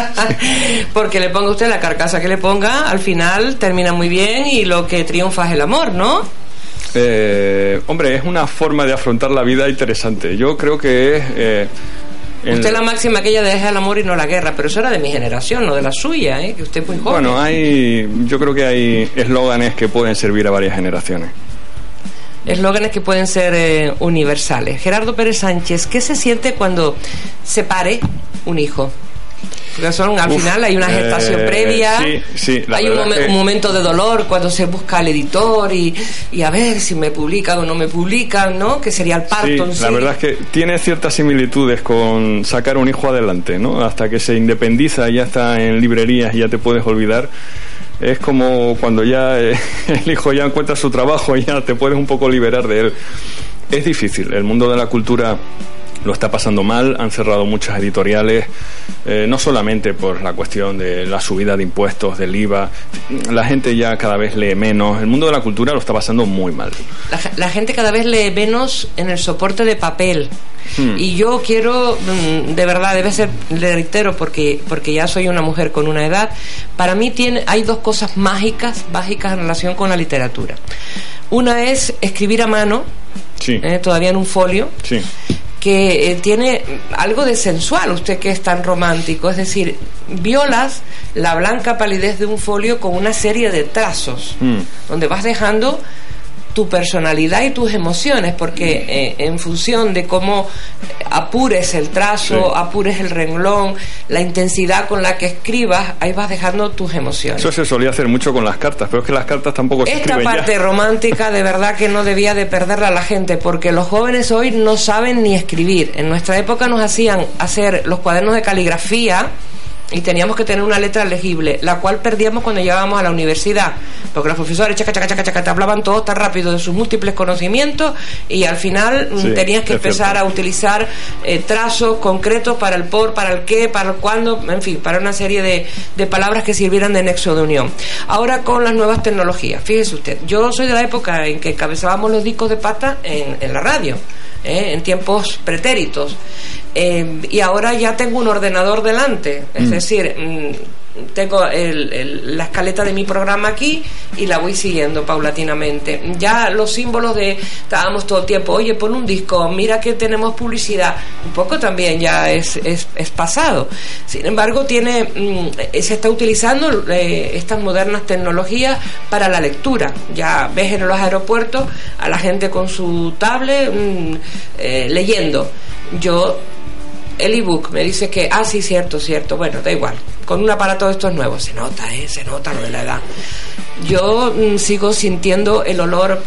Porque le ponga usted la carcasa que le ponga, al final termina muy bien y lo que triunfa es el amor, ¿no? Eh, hombre, es una forma de afrontar la vida interesante. Yo creo que es... eh, en- Usted la máxima que ella deja el amor y no la guerra, pero eso era de mi generación, no de la suya, ¿eh? que usted es muy joven. Bueno, hay, yo creo que hay eslóganes que pueden servir a varias generaciones. Eslóganes que pueden ser eh, universales. Gerardo Pérez Sánchez, ¿qué se siente cuando se pare un hijo? Porque son, al Uf, final hay una gestación eh, previa, sí, sí, la hay un, momen- que- un momento de dolor cuando se busca al editor y, y a ver si me publican o no me publican, ¿no? Que sería el parto Sí, en sí. la verdad es que tiene ciertas similitudes con sacar un hijo adelante, ¿no? Hasta que se independiza y ya está en librerías y ya te puedes olvidar. Es como cuando ya eh, el hijo ya encuentra su trabajo y ya te puedes un poco liberar de él. Es difícil, el mundo de la cultura lo está pasando mal, han cerrado muchas editoriales, eh, no solamente por la cuestión de la subida de impuestos, del IVA, la gente ya cada vez lee menos, el mundo de la cultura lo está pasando muy mal. La, ge- la gente cada vez lee menos en el soporte de papel. Hmm. Y yo quiero, mm, de verdad, debe ser, le reitero, porque, porque ya soy una mujer con una edad, para mí tiene, hay dos cosas mágicas, mágicas en relación con la literatura. Una es escribir a mano, Sí. eh, todavía en un folio, Sí. Que eh, tiene algo de sensual, usted que es tan romántico, es decir, violas la blanca palidez de un folio con una serie de trazos Mm. donde vas dejando tu personalidad y tus emociones, porque eh, en función de cómo apures el trazo, Sí. apures el renglón, la intensidad con la que escribas, ahí vas dejando tus emociones. Eso se solía hacer mucho con las cartas, pero es que las cartas tampoco se Esta escriben parte ya. romántica de verdad que no debía de perderla la gente porque los jóvenes hoy no saben ni escribir. En nuestra época nos hacían hacer los cuadernos de caligrafía y teníamos que tener una letra legible, la cual perdíamos cuando llegábamos a la universidad, porque los profesores chaca, chaca, chaca, chaca, te hablaban todos tan rápido de sus múltiples conocimientos y al final mm, Sí, tenías que empezar cierto. a utilizar eh, trazos concretos para el por, para el qué, para el cuándo, en fin, para una serie de, de palabras que sirvieran de nexo de unión. Ahora con las nuevas tecnologías, fíjese usted, yo soy de la época en que cabezábamos los discos de pata en, en la radio. ¿Eh? en tiempos pretéritos Eh, y ahora ya tengo un ordenador delante es Mm. decir mm, tengo el- el- la escaleta de mi programa aquí y la voy siguiendo paulatinamente. Ya los símbolos de estábamos todo el tiempo, oye, pon un disco, mira que tenemos publicidad, un poco también ya es, es, es pasado. Sin embargo, tiene mm, se está utilizando eh, estas modernas tecnologías para la lectura. Ya ves en los aeropuertos a la gente con su tablet mm, eh, leyendo. Yo el ebook me dice que, ah, sí, cierto, cierto. Bueno, da igual. Con un aparato de estos nuevos, se nota, ¿eh? Se nota lo de la edad. Yo mm, sigo sintiendo el olor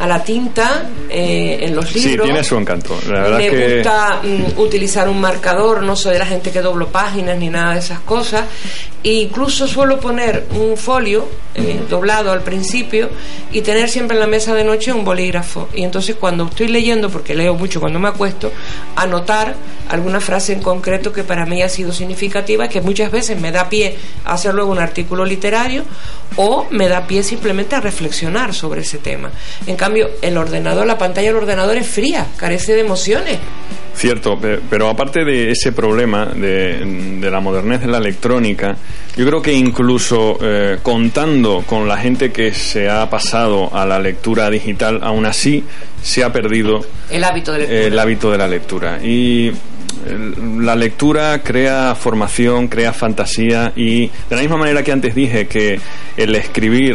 a la tinta eh, en los Sí, libros. tiene su encanto. La verdad Me que gusta mm, utilizar un marcador, no soy de la gente que doblo páginas ni nada de esas cosas. E incluso suelo poner un folio eh, doblado al principio y tener siempre en la mesa de noche un bolígrafo. Y entonces cuando estoy leyendo, porque leo mucho cuando me acuesto, anotar alguna frase en concreto que para mí ha sido significativa, que muchas veces me da pie a hacer luego un artículo literario o me da pie simplemente a reflexionar sobre ese tema. En cambio, el ordenador, la pantalla del ordenador es fría, carece de emociones. Cierto, pe- pero aparte de ese problema de, de la modernez de la electrónica, yo creo que incluso eh, contando con la gente que se ha pasado a la lectura digital, aún así se ha perdido El hábito de lectura. el hábito de la lectura. Y la lectura crea formación, crea fantasía y de la misma manera que antes dije que el escribir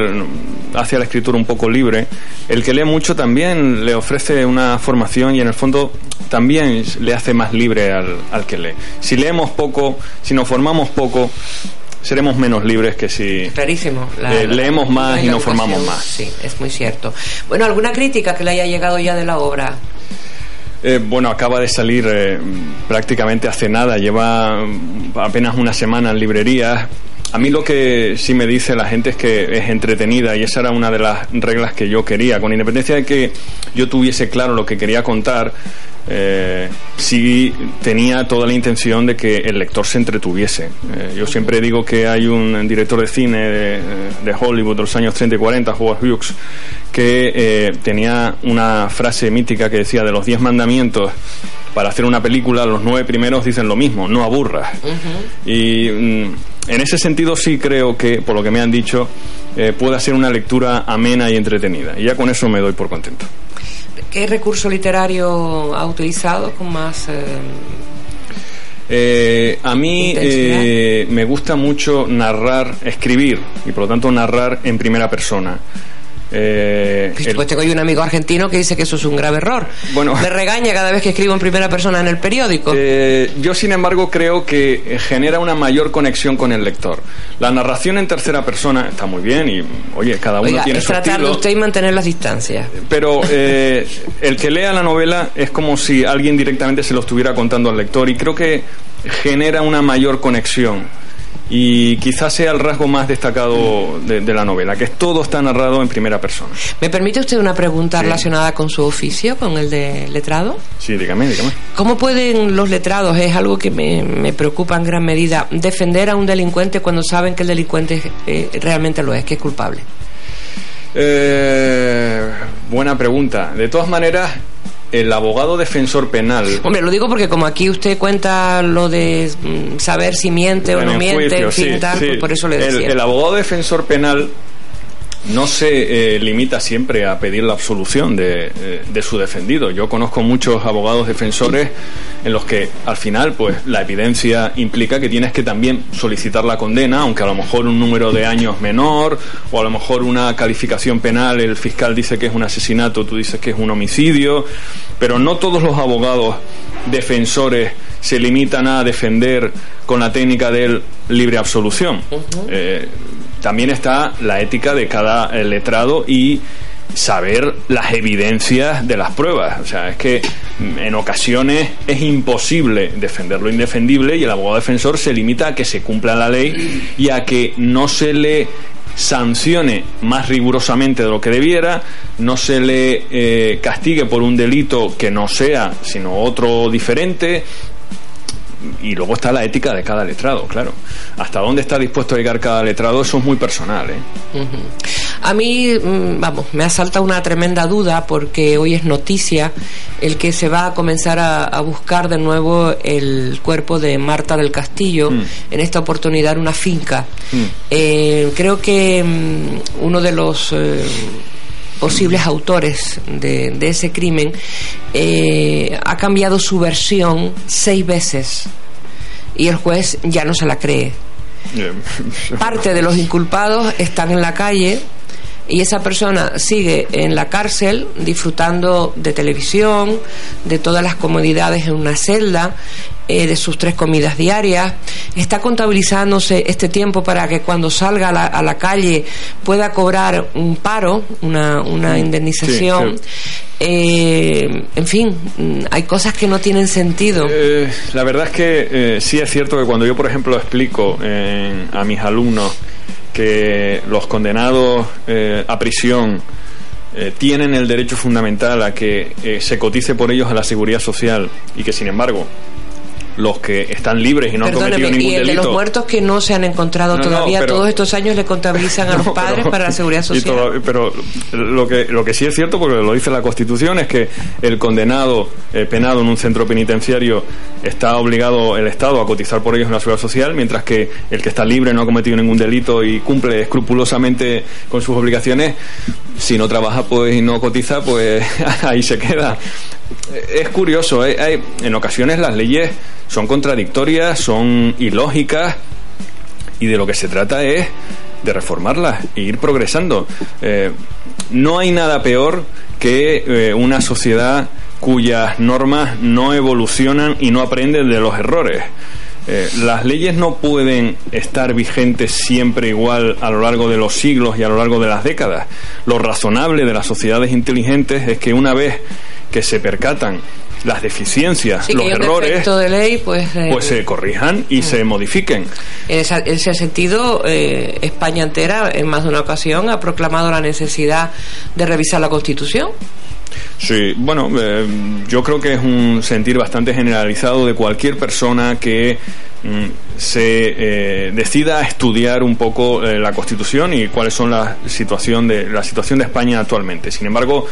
hace a la escritura un poco libre, el que lee mucho también le ofrece una formación y en el fondo también le hace más libre al, al que lee. Si leemos poco, si nos formamos poco, seremos menos libres que si Clarísimo. eh, leemos más y la nos formamos más. Sí, es muy cierto. Bueno, ¿alguna crítica que le haya llegado ya de la obra? Eh, bueno, acaba de salir eh, prácticamente hace nada, lleva mm, apenas una semana en librerías. A mí lo que sí me dice la gente es que es entretenida y esa era una de las reglas que yo quería. Con independencia de que yo tuviese claro lo que quería contar, eh, sí tenía toda la intención de que el lector se entretuviese. Eh, yo siempre digo que hay un director de cine de, de Hollywood de los años 30 y 40, Howard Hughes, que eh, tenía una frase mítica que decía de los diez mandamientos para hacer una película, los nueve primeros dicen lo mismo, no aburras. Y mm, en ese sentido sí creo que, por lo que me han dicho, eh, puede ser una lectura amena y entretenida. Y ya con eso me doy por contento. ¿Qué recurso literario ha utilizado con más... eh, Eh, a mí eh, me gusta mucho narrar, escribir, y por lo tanto narrar en primera persona. Eh, el- Pues tengo yo un amigo argentino que dice que eso es un grave error. Bueno. Me regaña cada vez que escribo en primera persona en el periódico. Eh, yo, sin embargo, creo que eh, genera una mayor conexión con el lector. La narración en tercera persona está muy bien y, oye, cada uno Oiga, tiene es su tratar de usted y mantener las distancias. Pero eh, el que lea la novela es como si alguien directamente se lo estuviera contando al lector y creo que genera una mayor conexión. Y quizás sea el rasgo más destacado de, de la novela, que todo está narrado en primera persona. ¿Me permite usted una pregunta Sí. relacionada con su oficio, con el de letrado? Sí, dígame, dígame. ¿Cómo pueden los letrados, es algo que me, me preocupa en gran medida, defender a un delincuente cuando saben que el delincuente eh, realmente lo es, que es culpable? Eh, buena pregunta. De todas maneras, el abogado defensor penal. Hombre, lo digo porque como aquí usted cuenta lo de mm, saber si miente o no miente, juicio, en fin, sí, tal, sí. pues por eso le El- decía. El, abogado defensor penal no se eh, limita siempre a pedir la absolución de, eh, de su defendido. Yo conozco muchos abogados defensores en los que al final pues la evidencia implica que tienes que también solicitar la condena, aunque a lo mejor un número de años menor o a lo mejor una calificación penal, el fiscal dice que es un asesinato, tú dices que es un homicidio, pero no todos los abogados defensores se limitan a defender con la técnica del libre absolución. Eh, también está la ética de cada eh, letrado y saber las evidencias de las pruebas. O sea, es que mm, en ocasiones es imposible defender lo indefendible y el abogado defensor se limita a que se cumpla la ley y a que no se le sancione más rigurosamente de lo que debiera, no se le eh, castigue por un delito que no sea, sino otro diferente, y luego está la ética de cada letrado, claro. Hasta dónde está dispuesto a llegar cada letrado, eso es muy personal, ¿eh? A mí, mm, vamos, me asalta una tremenda duda porque hoy es noticia el que se va a comenzar a, a buscar de nuevo el cuerpo de Marta del Castillo, Mm. en esta oportunidad una finca. Eh, creo que mm, uno de los eh, posibles autores de, de ese crimen eh, ha cambiado su versión seis veces y el juez ya no se la cree. Parte de los inculpados están en la calle, y esa persona sigue en la cárcel disfrutando de televisión, de todas las comodidades en una celda, eh, de sus tres comidas diarias, está contabilizándose este tiempo para que cuando salga a la, a la calle pueda cobrar un paro, una, una indemnización. sí. Eh, en fin, mm, hay cosas que no tienen sentido. Eh, la verdad es que eh, sí es cierto que cuando yo, por ejemplo, explico a mis alumnos que los condenados eh, a prisión eh, tienen el derecho fundamental a que eh, se cotice por ellos a la seguridad social y que, sin embargo, los que están libres y no han cometido ningún y el de los muertos que no se han encontrado No, no, todavía, pero- todos estos años le contabilizan a los padres pero- para la seguridad social. todo- pero lo que, lo que sí es cierto, porque lo dice la Constitución, es que el condenado eh, penado en un centro penitenciario está obligado el Estado a cotizar por ellos en la seguridad social, mientras que el que está libre no ha cometido ningún delito y cumple escrupulosamente con sus obligaciones, si no trabaja pues y no cotiza, pues ahí se queda. Es curioso, ¿eh? Hay- en ocasiones las leyes son contradictorias, son ilógicas y de lo que se trata es de reformarlas e ir progresando. Eh, no hay nada peor que eh, una sociedad cuyas normas no evolucionan y no aprenden de los errores. Eh, las leyes no pueden estar vigentes siempre igual a lo largo de los siglos y a lo largo de las décadas. Lo razonable de las sociedades inteligentes es que una vez que se percatan las deficiencias, Sí, los errores, de ley, pues, eh, pues se corrijan y se modifiquen. En esa- en ese sentido, eh, España entera, en más de una ocasión, ha proclamado la necesidad de revisar la Constitución. Sí, bueno, eh, yo creo que es un sentir bastante generalizado de cualquier persona que mm, se eh, decida estudiar un poco eh, la Constitución y cuáles son la situación de la situación de España actualmente. Sin embargo,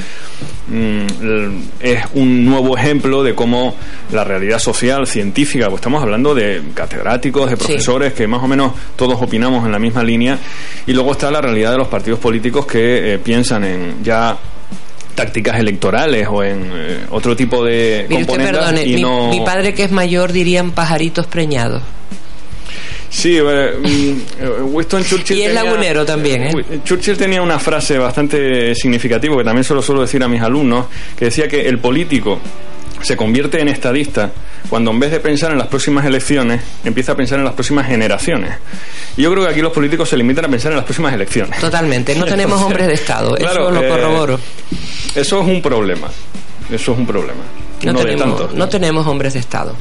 mm, es un nuevo ejemplo de cómo la realidad social, científica, pues estamos hablando de catedráticos, de profesores que más o menos todos opinamos en la misma línea, y luego está la realidad de los partidos políticos que piensan en ya tácticas electorales o en eh, otro tipo de Mire usted, componentes perdone, y mi, no mi padre que es mayor dirían pajaritos preñados. Sí, eh, mm, eh, Winston Churchill. Y es lagunero también, ¿eh? Churchill tenía una frase bastante significativa que también se lo suelo decir a mis alumnos, que decía que el político se convierte en estadista cuando en vez de pensar en las próximas elecciones, empieza a pensar en las próximas generaciones. Y yo creo que aquí los políticos se limitan a pensar en las próximas elecciones. Totalmente, no tenemos Entonces, hombres de Estado, claro, eso lo eh, corroboro. Eso es un problema. Eso es un problema. No, Uno de tenemos, tantos. no tenemos hombres de Estado.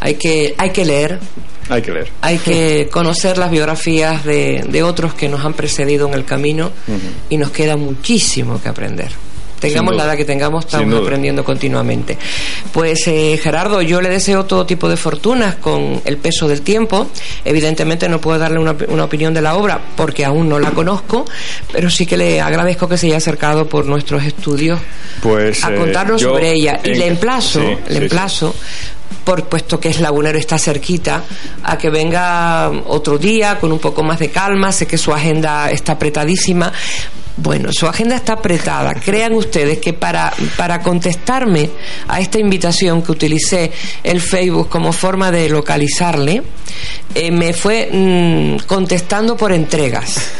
Hay que, hay que leer, Hay que leer. hay que conocer las biografías de, de otros que nos han precedido en el camino y nos queda muchísimo que aprender. Tengamos la edad que tengamos, estamos aprendiendo continuamente. Pues eh, Gerardo, yo le deseo todo tipo de fortunas con el peso del tiempo. Evidentemente no puedo darle una, una opinión de la obra porque aún no la conozco, pero sí que le agradezco que se haya acercado por nuestros estudios Pues, a eh, contarnos yo sobre ella. Y le emplazo, sí, le sí, sí. emplazo, por puesto que es lagunero está cerquita, a que venga otro día con un poco más de calma. Sé que su agenda está apretadísima. Bueno, su agenda está apretada. Crean ustedes que para, para contestarme a esta invitación que utilicé el Facebook como forma de localizarle, eh, me fue mm, contestando por entregas,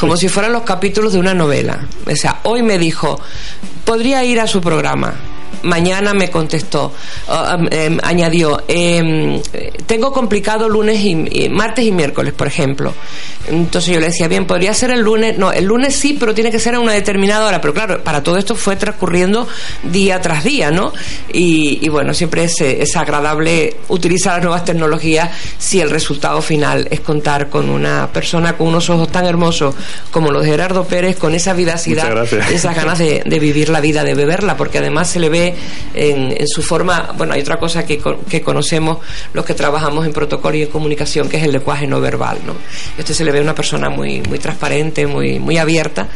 como si fueran los capítulos de una novela. O sea, hoy me dijo, podría ir a su programa. Mañana me contestó, um, em, añadió, em, tengo complicado lunes y, y martes y miércoles, por ejemplo. Entonces yo le decía, bien, podría ser el lunes, no, el lunes sí, pero tiene que ser a una determinada hora. Pero claro, para todo esto fue transcurriendo día tras día, ¿no? Y, y bueno, siempre es, eh, es agradable utilizar las nuevas tecnologías si el resultado final es contar con una persona con unos ojos tan hermosos como los de Gerardo Pérez, con esa vivacidad, esas ganas de, de vivir la vida, de beberla, porque además se le ve en, su forma, bueno, hay otra cosa que, que conocemos los que trabajamos en protocolo y en comunicación, que es el lenguaje no verbal, ¿no? Y Usted se le ve una persona muy, muy transparente, muy, muy abierta,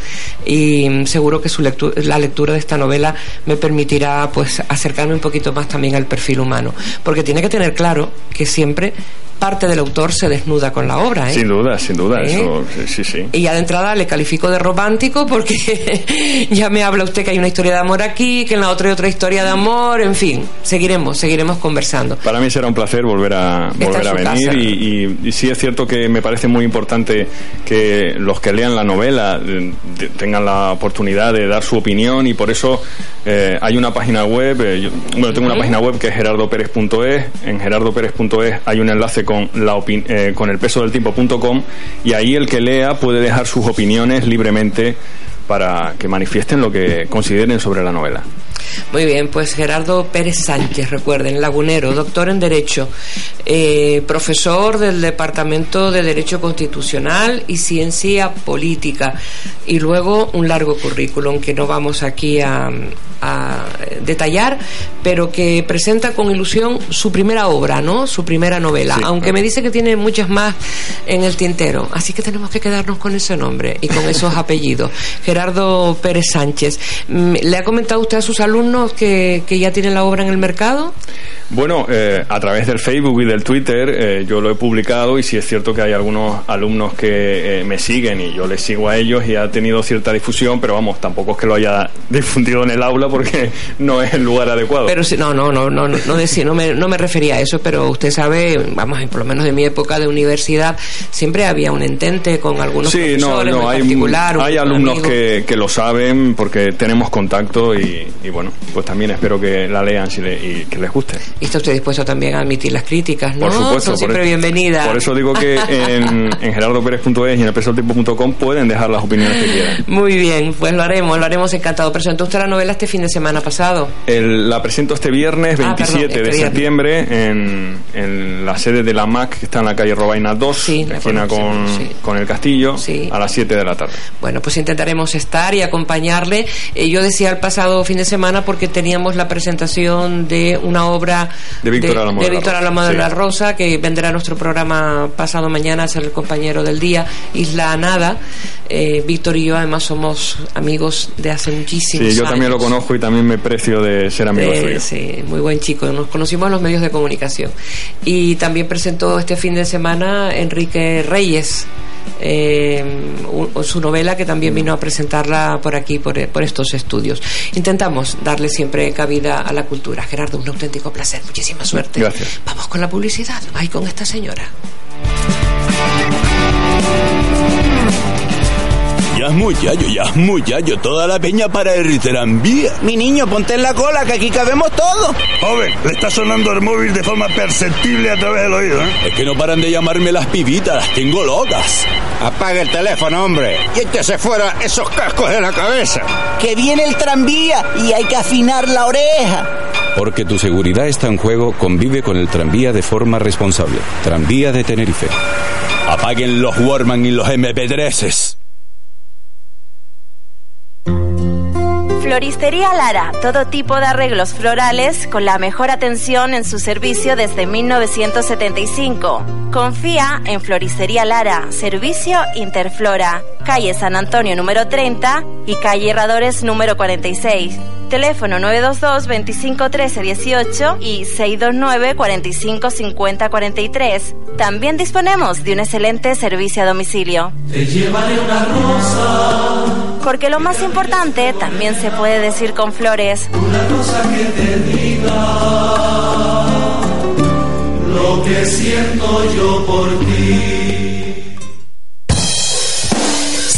y seguro que su la lectura de esta novela me permitirá, pues, acercarme un poquito más también al perfil humano, porque tiene que tener claro que siempre parte del autor se desnuda con la obra. ¿eh? Sin duda, sin duda, ¿Eh? eso, sí, sí. Y ya de entrada le califico de romántico porque ya me habla usted que hay una historia de amor aquí, que en la otra hay otra historia de amor, en fin, seguiremos, seguiremos conversando. Para mí será un placer volver a, volver a venir y, y- y sí es cierto que me parece muy importante que los que lean la novela eh, de- tengan la oportunidad de dar su opinión y por eso eh, hay una página web, yo- bueno, tengo una página web que es gerardopérez.es, en gerardopérez.es hay un enlace con, la eh, el peso del tiempo.com y ahí el que lea puede dejar sus opiniones libremente para que manifiesten lo que consideren sobre la novela. Muy bien, pues Gerardo Pérez Sánchez, recuerden, lagunero, doctor en Derecho, eh, profesor del Departamento de Derecho Constitucional y Ciencia Política, y luego un largo currículum que no vamos aquí a, a detallar, pero que presenta con ilusión su primera obra, ¿no? Su primera novela, Sí. aunque me dice que tiene muchas más en el tintero, así que tenemos que quedarnos con ese nombre y con esos apellidos. Gerardo Pérez Sánchez, Mm, ¿le ha comentado usted a sus alumnos que, que ya tienen la obra en el mercado? Bueno, eh, a través del Facebook y del Twitter eh, yo lo he publicado y sí es cierto que hay algunos alumnos que eh, me siguen y yo les sigo a ellos y ha tenido cierta difusión, pero vamos, tampoco es que lo haya difundido en el aula porque no es el lugar adecuado. Pero sí, no, no, no, no, no, no, decía- no, me, no me refería a eso, pero usted sabe, vamos, por lo menos de mi época de universidad, siempre había un entente con algunos Sí, no, profesores no, en hay, particular. hay alumnos que lo saben porque tenemos contacto y, y bueno, pues también espero que la lean si le- y que les guste. Y está usted dispuesto también a admitir las críticas, ¿no? Por supuesto. Son por siempre bienvenidas. Por eso digo que en, en gerardopérez.es y en el pesotiempo.com pueden dejar las opiniones que quieran. Muy bien, pues lo haremos, lo haremos encantado. Presentó usted la novela este fin de semana pasado. El- la presento este viernes Ah, 27 perdón, este de viernes. septiembre en, en la sede de la MAC que está en la calle Robaina 2, esquina con, con el castillo, a las 7 de la tarde. Bueno, pues intentaremos estar y acompañarle. Eh, yo decía el pasado fin de semana porque teníamos la presentación de una obra De Víctor Álamo de Víctor de sí. la Rosa, que vendrá a nuestro programa pasado mañana a ser el compañero del día, Isla Nada. Eh, Víctor y yo además somos amigos de hace muchísimos Sí, yo años. también lo conozco y también me precio de ser amigo Eh, suyo. sí, muy buen chico. Nos conocimos en los medios de comunicación. Y también presentó este fin de semana Enrique Reyes. Eh, su novela que también vino a presentarla por aquí, por, por estos estudios. Intentamos darle siempre cabida a la cultura. Gerardo, un auténtico placer, muchísima suerte. Gracias. Vamos con la publicidad, ahí con esta señora. Ya es muy yayo, ya es muy yayo. Toda la peña para el tranvía. Mi niño, ponte en la cola, que aquí cabemos todos. Joven, le está sonando el móvil de forma perceptible a través del oído, ¿eh? Es que no paran de llamarme las pibitas, las tengo locas. Apaga el teléfono, hombre. Y échese fuera esos cascos de la cabeza. Que viene el tranvía y hay que afinar la oreja. Porque tu seguridad está en juego, convive con el tranvía de forma responsable. Tranvía de Tenerife. Apaguen los Warman y los MP3s. Floristería Lara, todo tipo de arreglos florales con la mejor atención en su servicio desde 1975. Confía en Floristería Lara, servicio Interflora, calle San Antonio número 30 y calle Herradores número 46. Teléfono 922 25 13 18 y 629 45 50 43. También disponemos de un excelente servicio a domicilio. Te rosa, Porque lo más importante también se puede decir con flores. una rosa que te diga lo que siento yo por ti.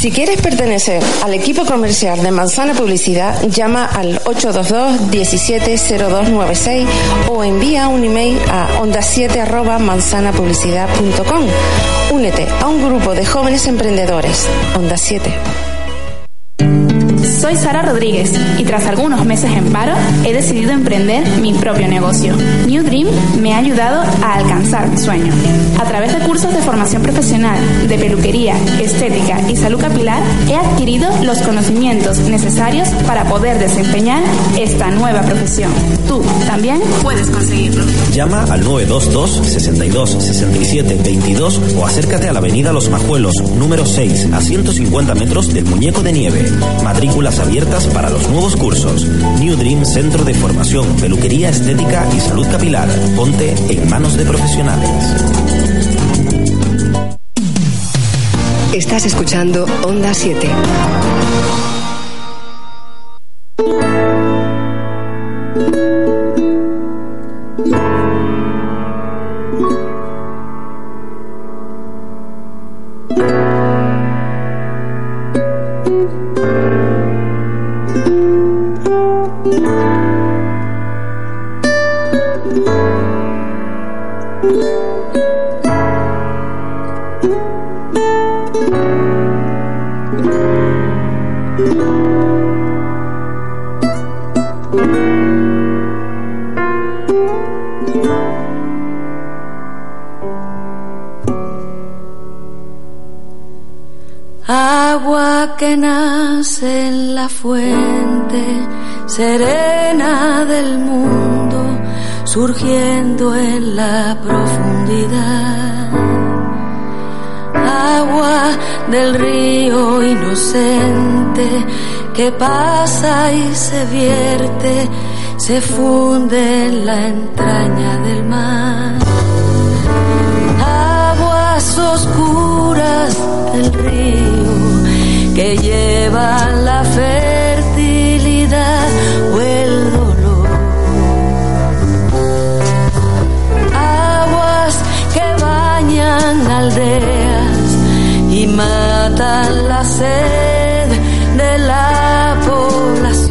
Si quieres pertenecer al equipo comercial de Manzana Publicidad, llama al 822-170296 o envía un email a onda7 Únete a un grupo de jóvenes emprendedores. Onda 7. Soy Sara Rodríguez y tras algunos meses en paro he decidido emprender mi propio negocio. New Dream me ha ayudado a alcanzar mi sueño. A través de cursos de formación profesional, de peluquería, estética y salud capilar, he adquirido los conocimientos necesarios para poder desempeñar esta nueva profesión. Tú también puedes conseguirlo. Llama al 922 62 67 22 o acércate a la avenida Los Majuelos, número 6, a 150 metros del Muñeco de Nieve abiertas para los nuevos cursos. New Dream Centro de Formación, Peluquería Estética y Salud Capilar. Ponte en manos de profesionales. Estás escuchando Onda 7. que nace en la fuente serena del mundo, surgiendo en la profundidad. Agua del río inocente que pasa y se vierte, se funde en la entraña del mar. Aguas oscuras del río que llevan la fertilidad o el dolor. Aguas que bañan aldeas y matan la sed de la población.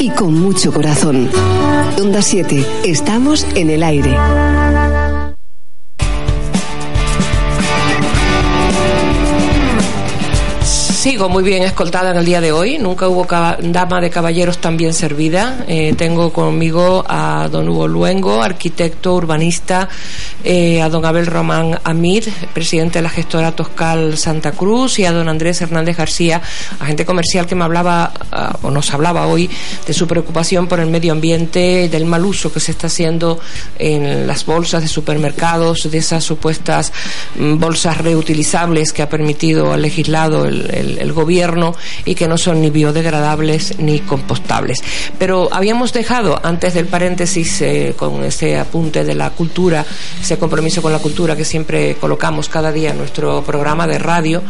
Y con mucho corazón. Onda 7, estamos en el aire. Sigo muy bien escoltada en el día de hoy. Nunca hubo dama de caballeros tan bien servida. Eh, tengo conmigo a don Hugo Luengo, arquitecto, urbanista, eh, a don Abel Román Amid, presidente de la gestora Toscal Santa Cruz, y a don Andrés Hernández García, agente comercial que me hablaba ah, o nos hablaba hoy de su preocupación por el medio ambiente del mal uso que se está haciendo en las bolsas de supermercados, de esas supuestas mm, bolsas reutilizables que ha permitido al legislado el- el gobierno y que no son ni biodegradables ni compostables. Pero habíamos dejado, antes del paréntesis, eh, con ese apunte de la cultura, ese compromiso con la cultura que siempre colocamos cada día en nuestro programa de radio,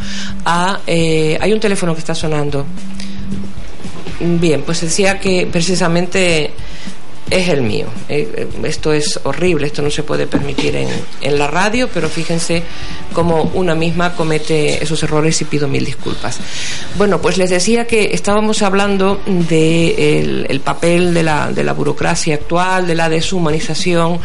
a, eh, hay un teléfono que está sonando. Bien, pues decía que precisamente es el mío. Eh, eh, esto es horrible, esto no se puede permitir en, en la radio, pero fíjense cómo una misma comete esos errores y pido mil disculpas. Bueno, pues les decía que estábamos hablando de el, el papel de la, de la burocracia actual, de la deshumanización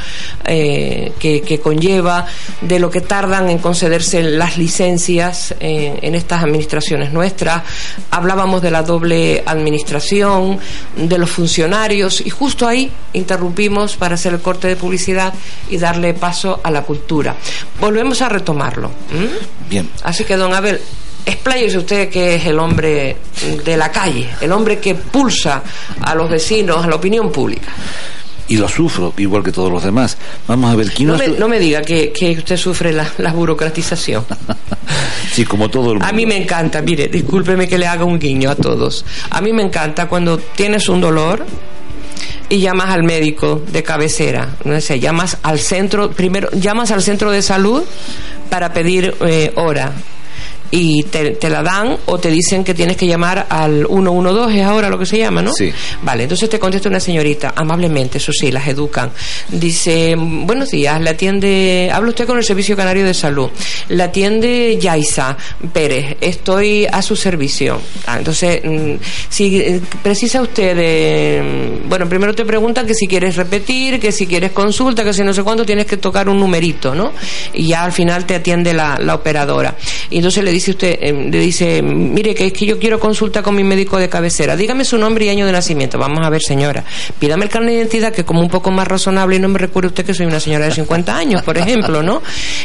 eh, que, que conlleva, de lo que tardan en concederse las licencias eh, en estas administraciones nuestras. Hablábamos de la doble administración, de los funcionarios y justo ahí interrumpimos para hacer el corte de publicidad y darle paso a la cultura. Volvemos a retomarlo. Bien. Así que, don Abel, expláyese usted que es el hombre de la calle, el hombre que pulsa a los vecinos, a la opinión pública. Y lo sufro, igual que todos los demás. Vamos a ver, ¿quién No me, no me diga que, que usted sufre la, la burocratización. Sí, como todo el mundo. A mí me encanta, mire, discúlpeme que le haga un guiño a todos. A mí me encanta cuando tienes un dolor y llamas al médico de cabecera, no sé, llamas al centro, primero llamas al centro de salud para pedir eh, hora y te, te la dan o te dicen que tienes que llamar al 112, es ahora lo que se llama, ¿no? Sí. Vale, entonces te contesta una señorita, amablemente, eso sí, las educan. Dice, buenos días, la atiende, habla usted con el Servicio Canario de Salud, la atiende Yaisa Pérez, estoy a su servicio. Ah, entonces, mm, si eh, precisa usted de, mm, bueno, primero te preguntan que si quieres repetir, que si quieres consulta, que si no sé cuánto, tienes que tocar un numerito, ¿no? Y ya al final te atiende la, la operadora. Y entonces le dice usted, eh, le dice, mire, que es que yo quiero consulta con mi médico de cabecera, dígame su nombre y año de nacimiento. Vamos a ver, señora, pídame el carnet de identidad que como un poco más razonable y no me recuerde usted que soy una señora de 50 años, por ejemplo, ¿no?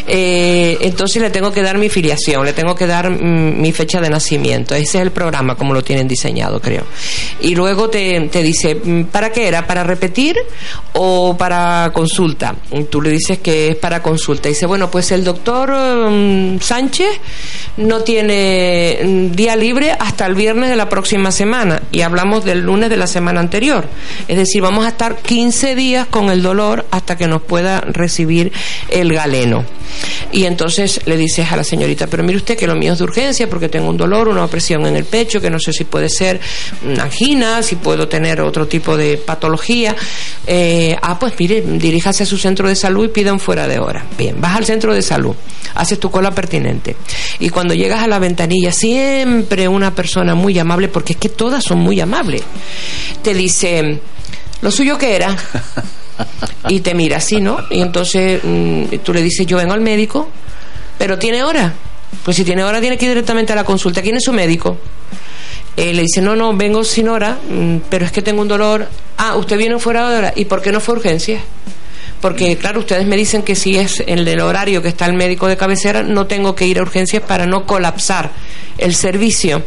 Eh, entonces le tengo que dar mi filiación, le tengo que dar mm, mi fecha de nacimiento. Ese es el programa como lo tienen diseñado, creo. Y luego te, dice, mm, ¿para qué era? ¿Para repetir o para consulta? Tú le dices que es para consulta. Y dice, bueno, pues el doctor mm, Sánchez no tiene mm, día libre hasta el viernes de la próxima semana. Y hablamos del lunes de la semana anterior. Es decir, vamos a estar 15 días con el dolor hasta que nos pueda recibir el galeno. Y entonces le dices a la señorita, pero mire usted que lo mío es de urgencia porque tengo un dolor, una opresión en el pecho, que no sé si puede ser una angina, si puedo tener otro tipo de patología. Eh, ah, pues mire, diríjase a su centro de salud y pidan fuera de hora. Bien, vas al centro de salud, haces tu cola pertinente. Y cuando llegas a la ventanilla, siempre una persona muy amable, porque es que todas son muy amables, te dice, ¿lo suyo qué era? y te mira así, ¿no? Y entonces mm, tú le dices, yo vengo al médico, pero tiene hora. Pues si tiene hora, tiene que ir directamente a la consulta. ¿Quién es su médico? Eh, le dice, no, no, vengo sin hora, mm, pero es que tengo un dolor. Ah, usted viene fuera de hora. ¿Y por qué no fue a urgencias? Porque, claro, ustedes me dicen que si es en el horario que está el médico de cabecera, no tengo que ir a urgencias para no colapsar el servicio.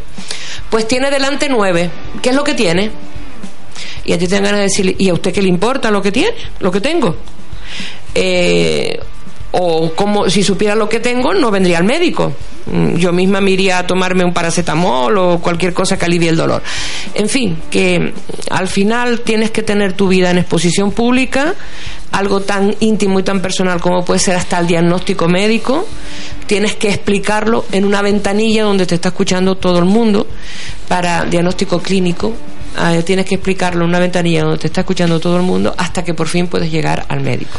Pues tiene delante nueve. ¿Qué es lo que tiene? Y a ti te dan ganas de decirle, ¿y a usted qué le importa lo que tiene? Lo que tengo. Eh, o como si supiera lo que tengo, no vendría al médico. Mm, Yo misma me iría a tomarme un paracetamol o cualquier cosa que alivie el dolor. En fin, que al final tienes que tener tu vida en exposición pública, algo tan íntimo y tan personal como puede ser hasta el diagnóstico médico. Tienes que explicarlo en una ventanilla donde te está escuchando todo el mundo para diagnóstico clínico. Ah, tienes que explicarlo en una ventanilla donde te está escuchando todo el mundo hasta que por fin puedes llegar al médico.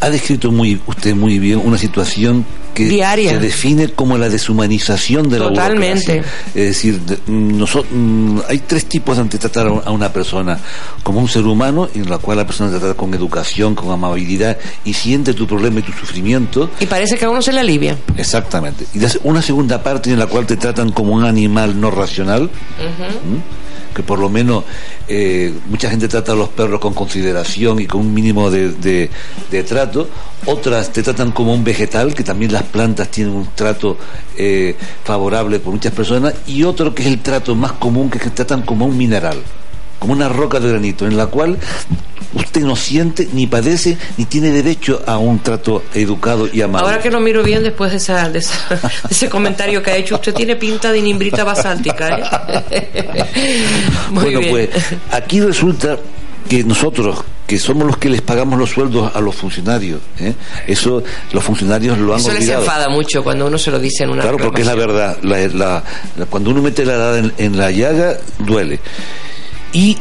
Ha descrito muy usted muy bien una situación que Diaria. se define como la deshumanización de la Totalmente. burocracia. Es decir, de- mm, noso- mm, hay tres tipos de tratar a un- a una persona como un ser humano, en la cual la persona trata con educación, con amabilidad y siente tu problema y tu sufrimiento. Y parece que a uno se le alivia. Exactamente. Y una segunda parte en la cual te tratan como un animal no racional. ¿m? Que por lo menos eh, mucha gente trata a los perros con consideración y con un mínimo de, de- trato, otras te tratan como un vegetal, que también las plantas tienen un trato eh, favorable por muchas personas, y otro que es el trato más común, que es que tratan como un mineral, como una roca de granito, en la cual usted no siente, ni padece, ni tiene derecho a un trato educado y amable. Ahora que lo miro bien después de, esa, de, esa- de ese comentario que ha hecho, usted tiene pinta de nimbrita basáltica. ¿eh? Muy bueno, bien. pues aquí resulta que nosotros, que somos los que les pagamos los sueldos a los funcionarios, ¿eh? eso los funcionarios lo han Eso les olvidado. enfada mucho cuando uno se lo dice en una Claro, porque es la verdad. La- la- la- cuando uno mete la edad en, en la llaga, duele. ¿Y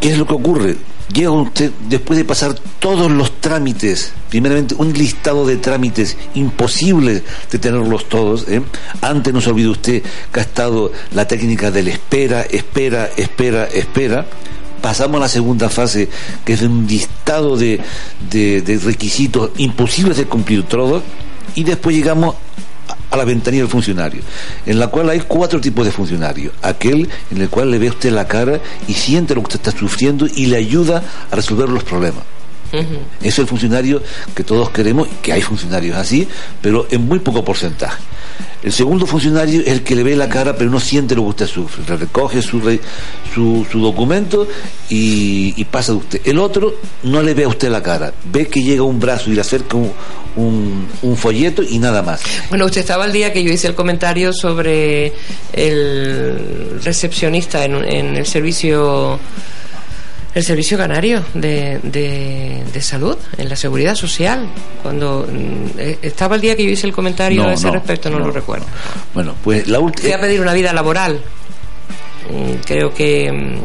qué es lo que ocurre? Llega usted, después de pasar todos los trámites, primeramente un listado de trámites imposibles de tenerlos todos, ¿eh? antes no se usted que ha estado la técnica del espera, espera, espera, espera, pasamos a la segunda fase, que es un listado de requisitos imposibles de cumplir todos, y después llegamos a la ventanilla del funcionario, en la cual hay cuatro tipos de funcionarios. Aquel en el cual le ve usted la cara y siente lo que usted está sufriendo y le ayuda a resolver los problemas. Ese es el funcionario que todos queremos, que hay funcionarios así, pero en muy poco porcentaje. El segundo funcionario es el que le ve la cara, pero no siente lo que usted sufre. Recoge su, re- su, su documento y, y pasa de usted. El otro no le ve a usted la cara, ve que llega un brazo y le acerca un, un- un folleto y nada más. Bueno, usted estaba el día que yo hice el comentario sobre el recepcionista en, en el servicio el servicio canario de, de, de salud en la seguridad social cuando mm, eh, estaba el día que yo hice el comentario No, a ese no, respecto no, no. lo recuerdo Bueno, pues la fui última. a pedir una vida laboral Mm, creo que mm,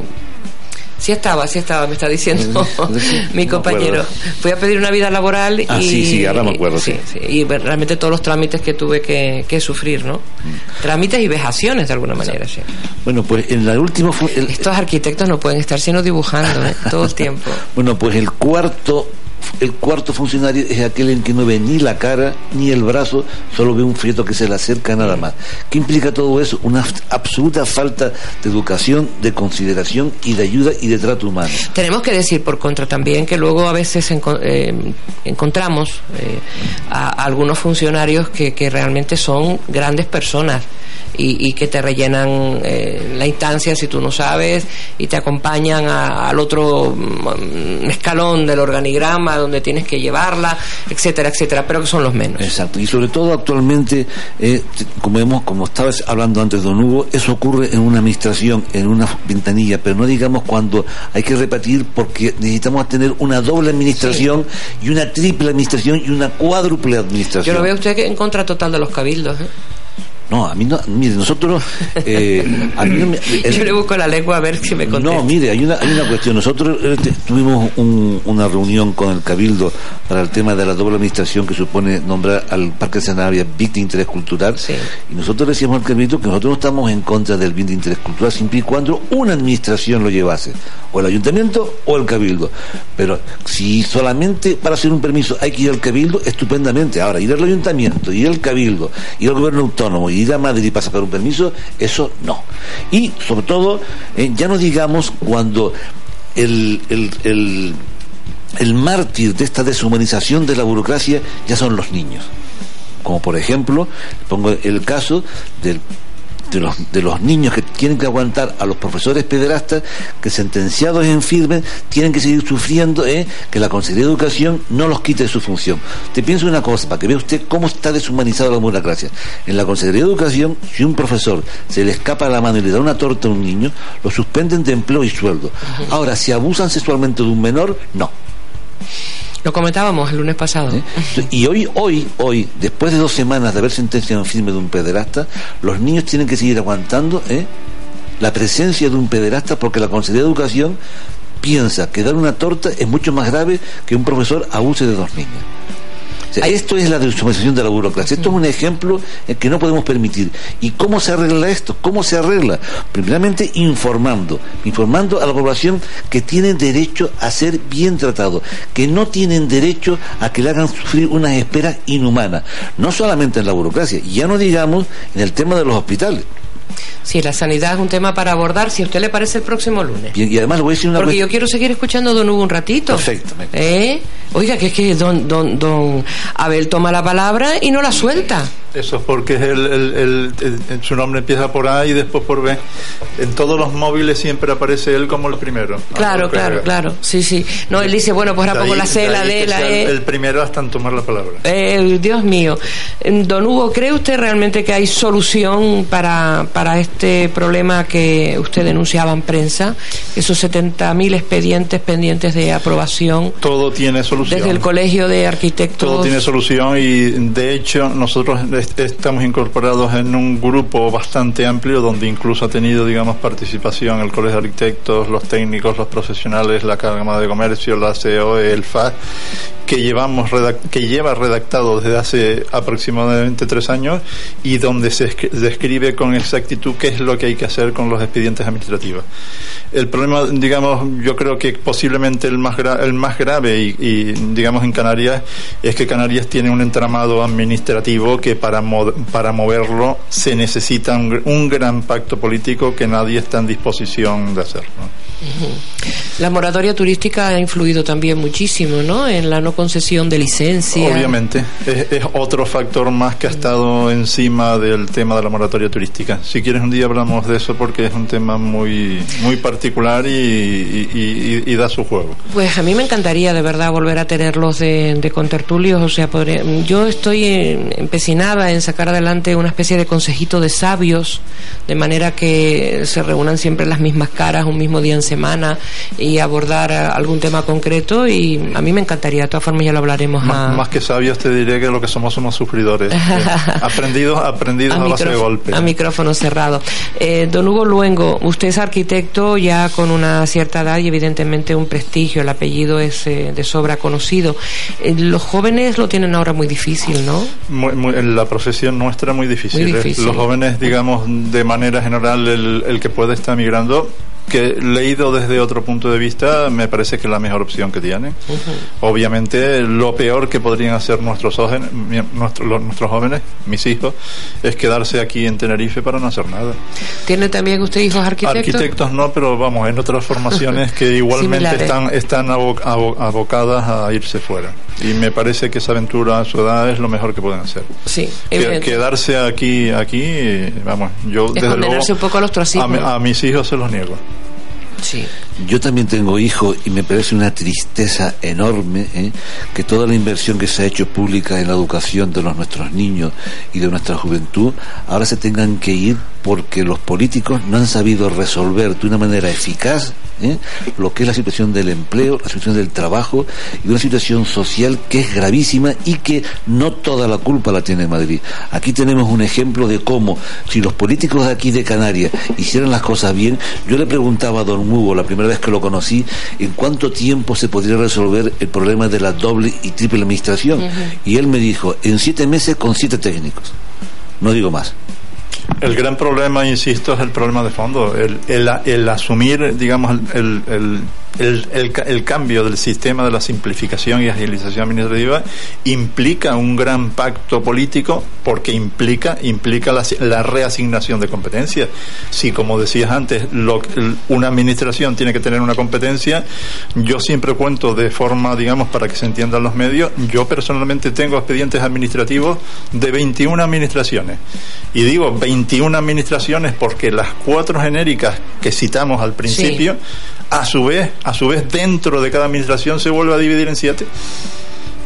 sí estaba sí estaba me está diciendo mi No compañero fui a pedir una vida laboral Ah, y sí, sí, ahora me acuerdo, sí. y realmente todos los trámites que tuve que, que sufrir no Mm. trámites y vejaciones de alguna manera sí. Bueno, pues en la última. fu- el- estos arquitectos no pueden estar sino dibujando ¿eh? todo el tiempo Bueno, pues el cuarto, el cuarto funcionario es aquel en que no ve ni la cara ni el brazo, solo ve un folleto que se le acerca nada más. ¿Qué implica todo eso? Una absoluta falta de educación, de consideración y de ayuda y de trato humano. Tenemos que decir por contra también que luego a veces eh, encontramos eh, a, algunos funcionarios que, que realmente son grandes personas y, y que te rellenan eh, la instancia si tú no sabes y te acompañan a- al otro mm, escalón del organigrama donde tienes que llevarla, etcétera, etcétera, pero que son los menos. Exacto. Y sobre todo actualmente, eh, como hemos, como estabas hablando antes, don Hugo, eso ocurre en una administración, en una ventanilla, pero no digamos cuando hay que repetir porque necesitamos tener una doble administración y una triple administración y una cuádruple Yo administración. lo veo usted que en contra total de los cabildos. ¿eh? No, a mí no, mire, nosotros, eh, a mí no me- Yo le busco la lengua a ver si me contesta. No, mire, hay una, hay una cuestión. Nosotros eh, tuvimos un- una reunión con el Cabildo para el tema de la doble administración que supone nombrar al Parque de Sanabria bien de interés cultural. Y nosotros decíamos al Cabildo que nosotros no estamos en contra del bien de interés cultural siempre y cuando una administración lo llevase, o el ayuntamiento o el Cabildo. Pero si solamente para hacer un permiso hay que ir al Cabildo, estupendamente. Ahora, ir al ayuntamiento, ir al Cabildo, ir al gobierno autónomo, ir a Madrid para sacar un permiso, eso no. Y sobre todo, eh, ya no digamos cuando el, el, el, el mártir de esta deshumanización de la burocracia ya son los niños. Como por ejemplo, pongo el caso del de los, de los niños que tienen que aguantar a los profesores pederastas que sentenciados en firme tienen que seguir sufriendo eh, que la Consejería de Educación no los quite de su función. Te pienso una cosa, para que vea usted cómo está deshumanizada la burocracia. En la Consejería de Educación, si un profesor se le escapa la mano y le da una torta a un niño, lo suspenden de empleo y sueldo. Ahora, si abusan sexualmente de un menor, no. Lo comentábamos el lunes pasado. Y hoy, hoy, hoy, después de dos semanas de haber sentenciado en firme de un pederasta, los niños tienen que seguir aguantando ¿eh? la presencia de un pederasta porque la Consejería de Educación piensa que dar una torta es mucho más grave que un profesor abuse de dos niños. O sea, esto es la deshumanización de la burocracia. Esto es un ejemplo que no podemos permitir. ¿Y cómo se arregla esto? ¿Cómo se arregla? Primeramente informando, informando a la población que tienen derecho a ser bien tratados, que no tienen derecho a que le hagan sufrir unas esperas inhumanas. No solamente en la burocracia, ya no digamos en el tema de los hospitales. Sí, la sanidad es un tema para abordar, si a usted le parece, el próximo lunes. Y, y además le voy a decir una Porque cuestión- yo quiero seguir escuchando a Don Hugo un ratito. Perfecto. ¿Eh? Oiga, que es que don, don, don Abel toma la palabra y no la suelta. Eso es porque es el, el- el- el- su nombre empieza por A y después por B. En todos los móviles siempre aparece él como el primero. Claro, Aunque- claro, claro. Sí, sí. No, él dice, bueno, pues ahora pongo la C, la D, la E. El, primero hasta en tomar la palabra. Eh, Dios mío. Eh, Don Hugo, ¿cree usted realmente que hay solución para, para este problema que usted denunciaba en prensa? Esos 70.000 expedientes pendientes de aprobación Todo tiene solución. desde el Colegio de Arquitectos. Todo tiene solución y de hecho nosotros estamos incorporados en un grupo bastante amplio donde incluso ha tenido, digamos, participación el Colegio de Arquitectos, los técnicos, los profesionales, la Cámara de Comercio, la COE, el FA, que llevamos que lleva redactado desde hace aproximadamente tres años y donde se escri- describe con exactitud qué es lo que hay que hacer con los expedientes administrativos. El problema, digamos, yo creo que posiblemente el más, gra- el más grave y, digamos en Canarias es que Canarias tiene un entramado administrativo que para, mo- para moverlo se necesita un, un gran pacto político que nadie está en disposición de hacer. ¿no? La moratoria turística ha influido también muchísimo, ¿no? En la no concesión de licencia. Obviamente, es, es otro factor más que ha estado encima del tema de la moratoria turística. Si quieres un día hablamos de eso porque es un tema muy muy particular y, y- y- y da su juego. Pues a mí me encantaría de verdad volver a tenerlos de, de contertulios, o sea, podría- yo estoy empecinada en sacar adelante una especie de consejito de sabios, de manera que se reúnan siempre las mismas caras un mismo día en semana y abordar eh, algún tema concreto y a mí me encantaría, de todas formas ya lo hablaremos Más, a, más que sabios te diré que lo que somos somos sufridores, eh, aprendidos aprendidos a, base de golpe. a micrófono cerrado. Eh, don Hugo Luengo, usted es arquitecto ya con una cierta edad y evidentemente un prestigio, el apellido es eh, de sobra conocido. Eh, los jóvenes lo tienen ahora muy difícil, ¿no? Muy- muy- la profesión nuestra muy difícil. Muy ¿eh? difícil. Los jóvenes, digamos, de manera general, el, el que puede estar migrando, que leído desde otro punto de vista, me parece que es la mejor opción que tienen. Obviamente, lo peor que podrían hacer nuestros jóvenes, nuestros, los- nuestros jóvenes, mis hijos, es quedarse aquí en Tenerife para no hacer nada. ¿Tiene también usted hijos arquitectos? Arquitectos no, pero vamos, en otras formaciones que igualmente Similares. están, están abo- abo- abocadas a irse fuera. Y me parece que esa aventura a su edad es lo mejor que pueden hacer. Sí, Que- quedarse aquí, aquí, vamos, yo Es desde luego un poco al ostracismo. a, mi- a mis hijos se los niego. Sí. Yo también tengo hijos y me parece una tristeza enorme ¿eh? que toda la inversión que se ha hecho pública en la educación de los, nuestros niños y de nuestra juventud ahora se tengan que ir porque los políticos no han sabido resolver de una manera eficaz ¿eh? lo que es la situación del empleo, la situación del trabajo y una situación social que es gravísima y que no toda la culpa la tiene Madrid. Aquí tenemos un ejemplo de cómo si los políticos de aquí de Canarias hicieran las cosas bien, yo le preguntaba a don Hugo la primera vez que lo conocí, en cuánto tiempo se podría resolver el problema de la doble y triple administración. Y él me dijo, en siete meses con siete técnicos. No digo más. El gran problema, insisto, es el problema de fondo. El, el, el asumir, digamos, el, el, el, el el cambio del sistema de la simplificación y agilización administrativa implica un gran pacto político porque implica, implica la, reasignación de competencias. Si, como decías antes, lo- una administración tiene que tener una competencia, yo siempre cuento de forma, digamos, para que se entiendan los medios, yo personalmente tengo expedientes administrativos de 21 administraciones. Y digo 21 administraciones porque las cuatro genéricas que citamos al principio, a su vez, a su vez dentro de cada administración se vuelve a dividir en siete.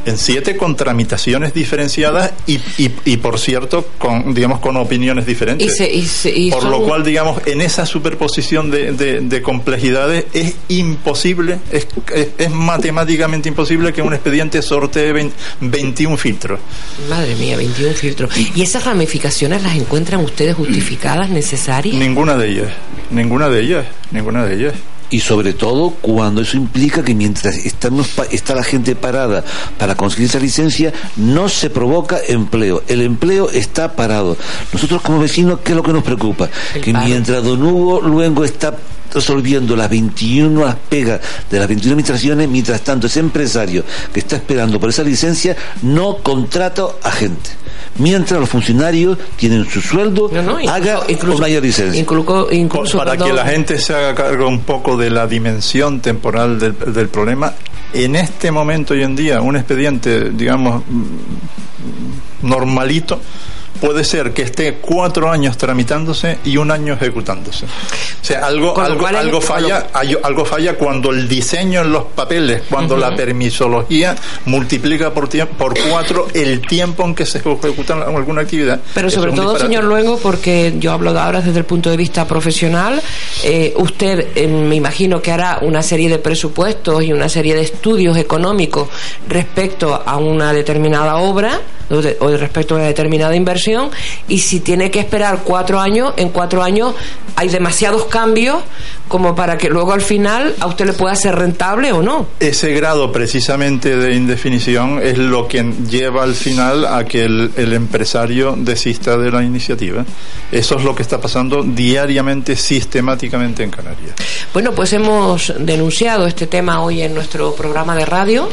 En siete con tramitaciones diferenciadas y, y, y, por cierto, con, digamos, con opiniones diferentes. Y se- y se- y por son- lo cual, digamos, en esa superposición de, de- de complejidades es imposible, es, es, es matemáticamente imposible que un expediente sortee 20 21 filtros. Madre mía, 21 filtros. ¿Y esas ramificaciones las encuentran ustedes justificadas, necesarias? Ninguna de ellas, ninguna de ellas, ninguna de ellas. Y sobre todo cuando eso implica que mientras estamos, está la gente parada para conseguir esa licencia, no se provoca empleo. El empleo está parado. Nosotros como vecinos, ¿qué es lo que nos preocupa? que mientras Don Hugo Luengo está resolviendo las 21 pegas de las 21 administraciones, mientras tanto ese empresario que está esperando por esa licencia no contrata a gente. Mientras los funcionarios tienen su sueldo, haga una licencia. Incluso, Para que la gente se haga cargo un poco de la dimensión temporal del, del problema, en este momento hoy en día, un expediente, digamos, mm, normalito, puede ser que esté cuatro años tramitándose y un año ejecutándose. O sea, algo, algo, algo falla, algo falla cuando el diseño en los papeles, cuando la permisología multiplica por, por cuatro el tiempo en que se ejecuta alguna actividad. Pero sobre todo, señor Luego, porque yo hablo de ahora desde el punto de vista profesional, eh, usted eh, me imagino que hará una serie de presupuestos y una serie de estudios económicos respecto a una determinada obra o respecto a una determinada inversión y si tiene que esperar cuatro años, en cuatro años hay demasiados cambios como para que luego al final a usted le pueda ser rentable o no. Ese grado precisamente de indefinición es lo que lleva al final a que el, el empresario desista de la iniciativa. Eso es lo que está pasando diariamente, sistemáticamente en Canarias. Bueno, pues hemos denunciado este tema hoy en nuestro programa de radio.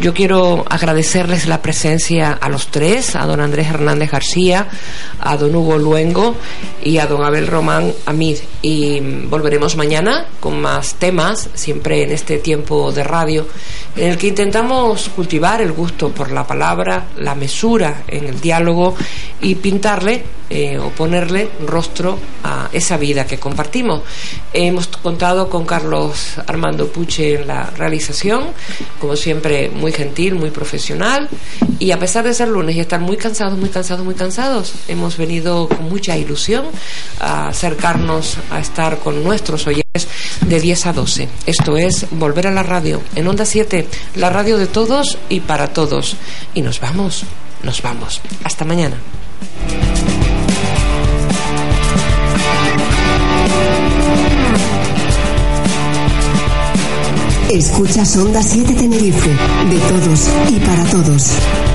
Yo quiero agradecerles la presencia a los tres, a don Andrés Hernández García, a don Hugo Luengo y a don Abel Román Amid. Y volveremos mañana con más temas, siempre en este tiempo de radio, en el que intentamos cultivar el gusto por la palabra, la mesura en el diálogo y pintarle eh, o ponerle rostro a esa vida que compartimos. Hemos contado con Carlos Armando Puche en la realización, como siempre muy gentil, muy profesional y a pesar de ser lunes y estar muy cansados, muy cansados, muy cansados, hemos venido con mucha ilusión a acercarnos a estar con nuestros oyentes de 10 a 12. Esto es Volver a la Radio en Onda 7, la radio de todos y para todos. Y nos vamos, nos vamos. Hasta mañana. Escuchas Onda 7 Tenerife, de todos y para todos.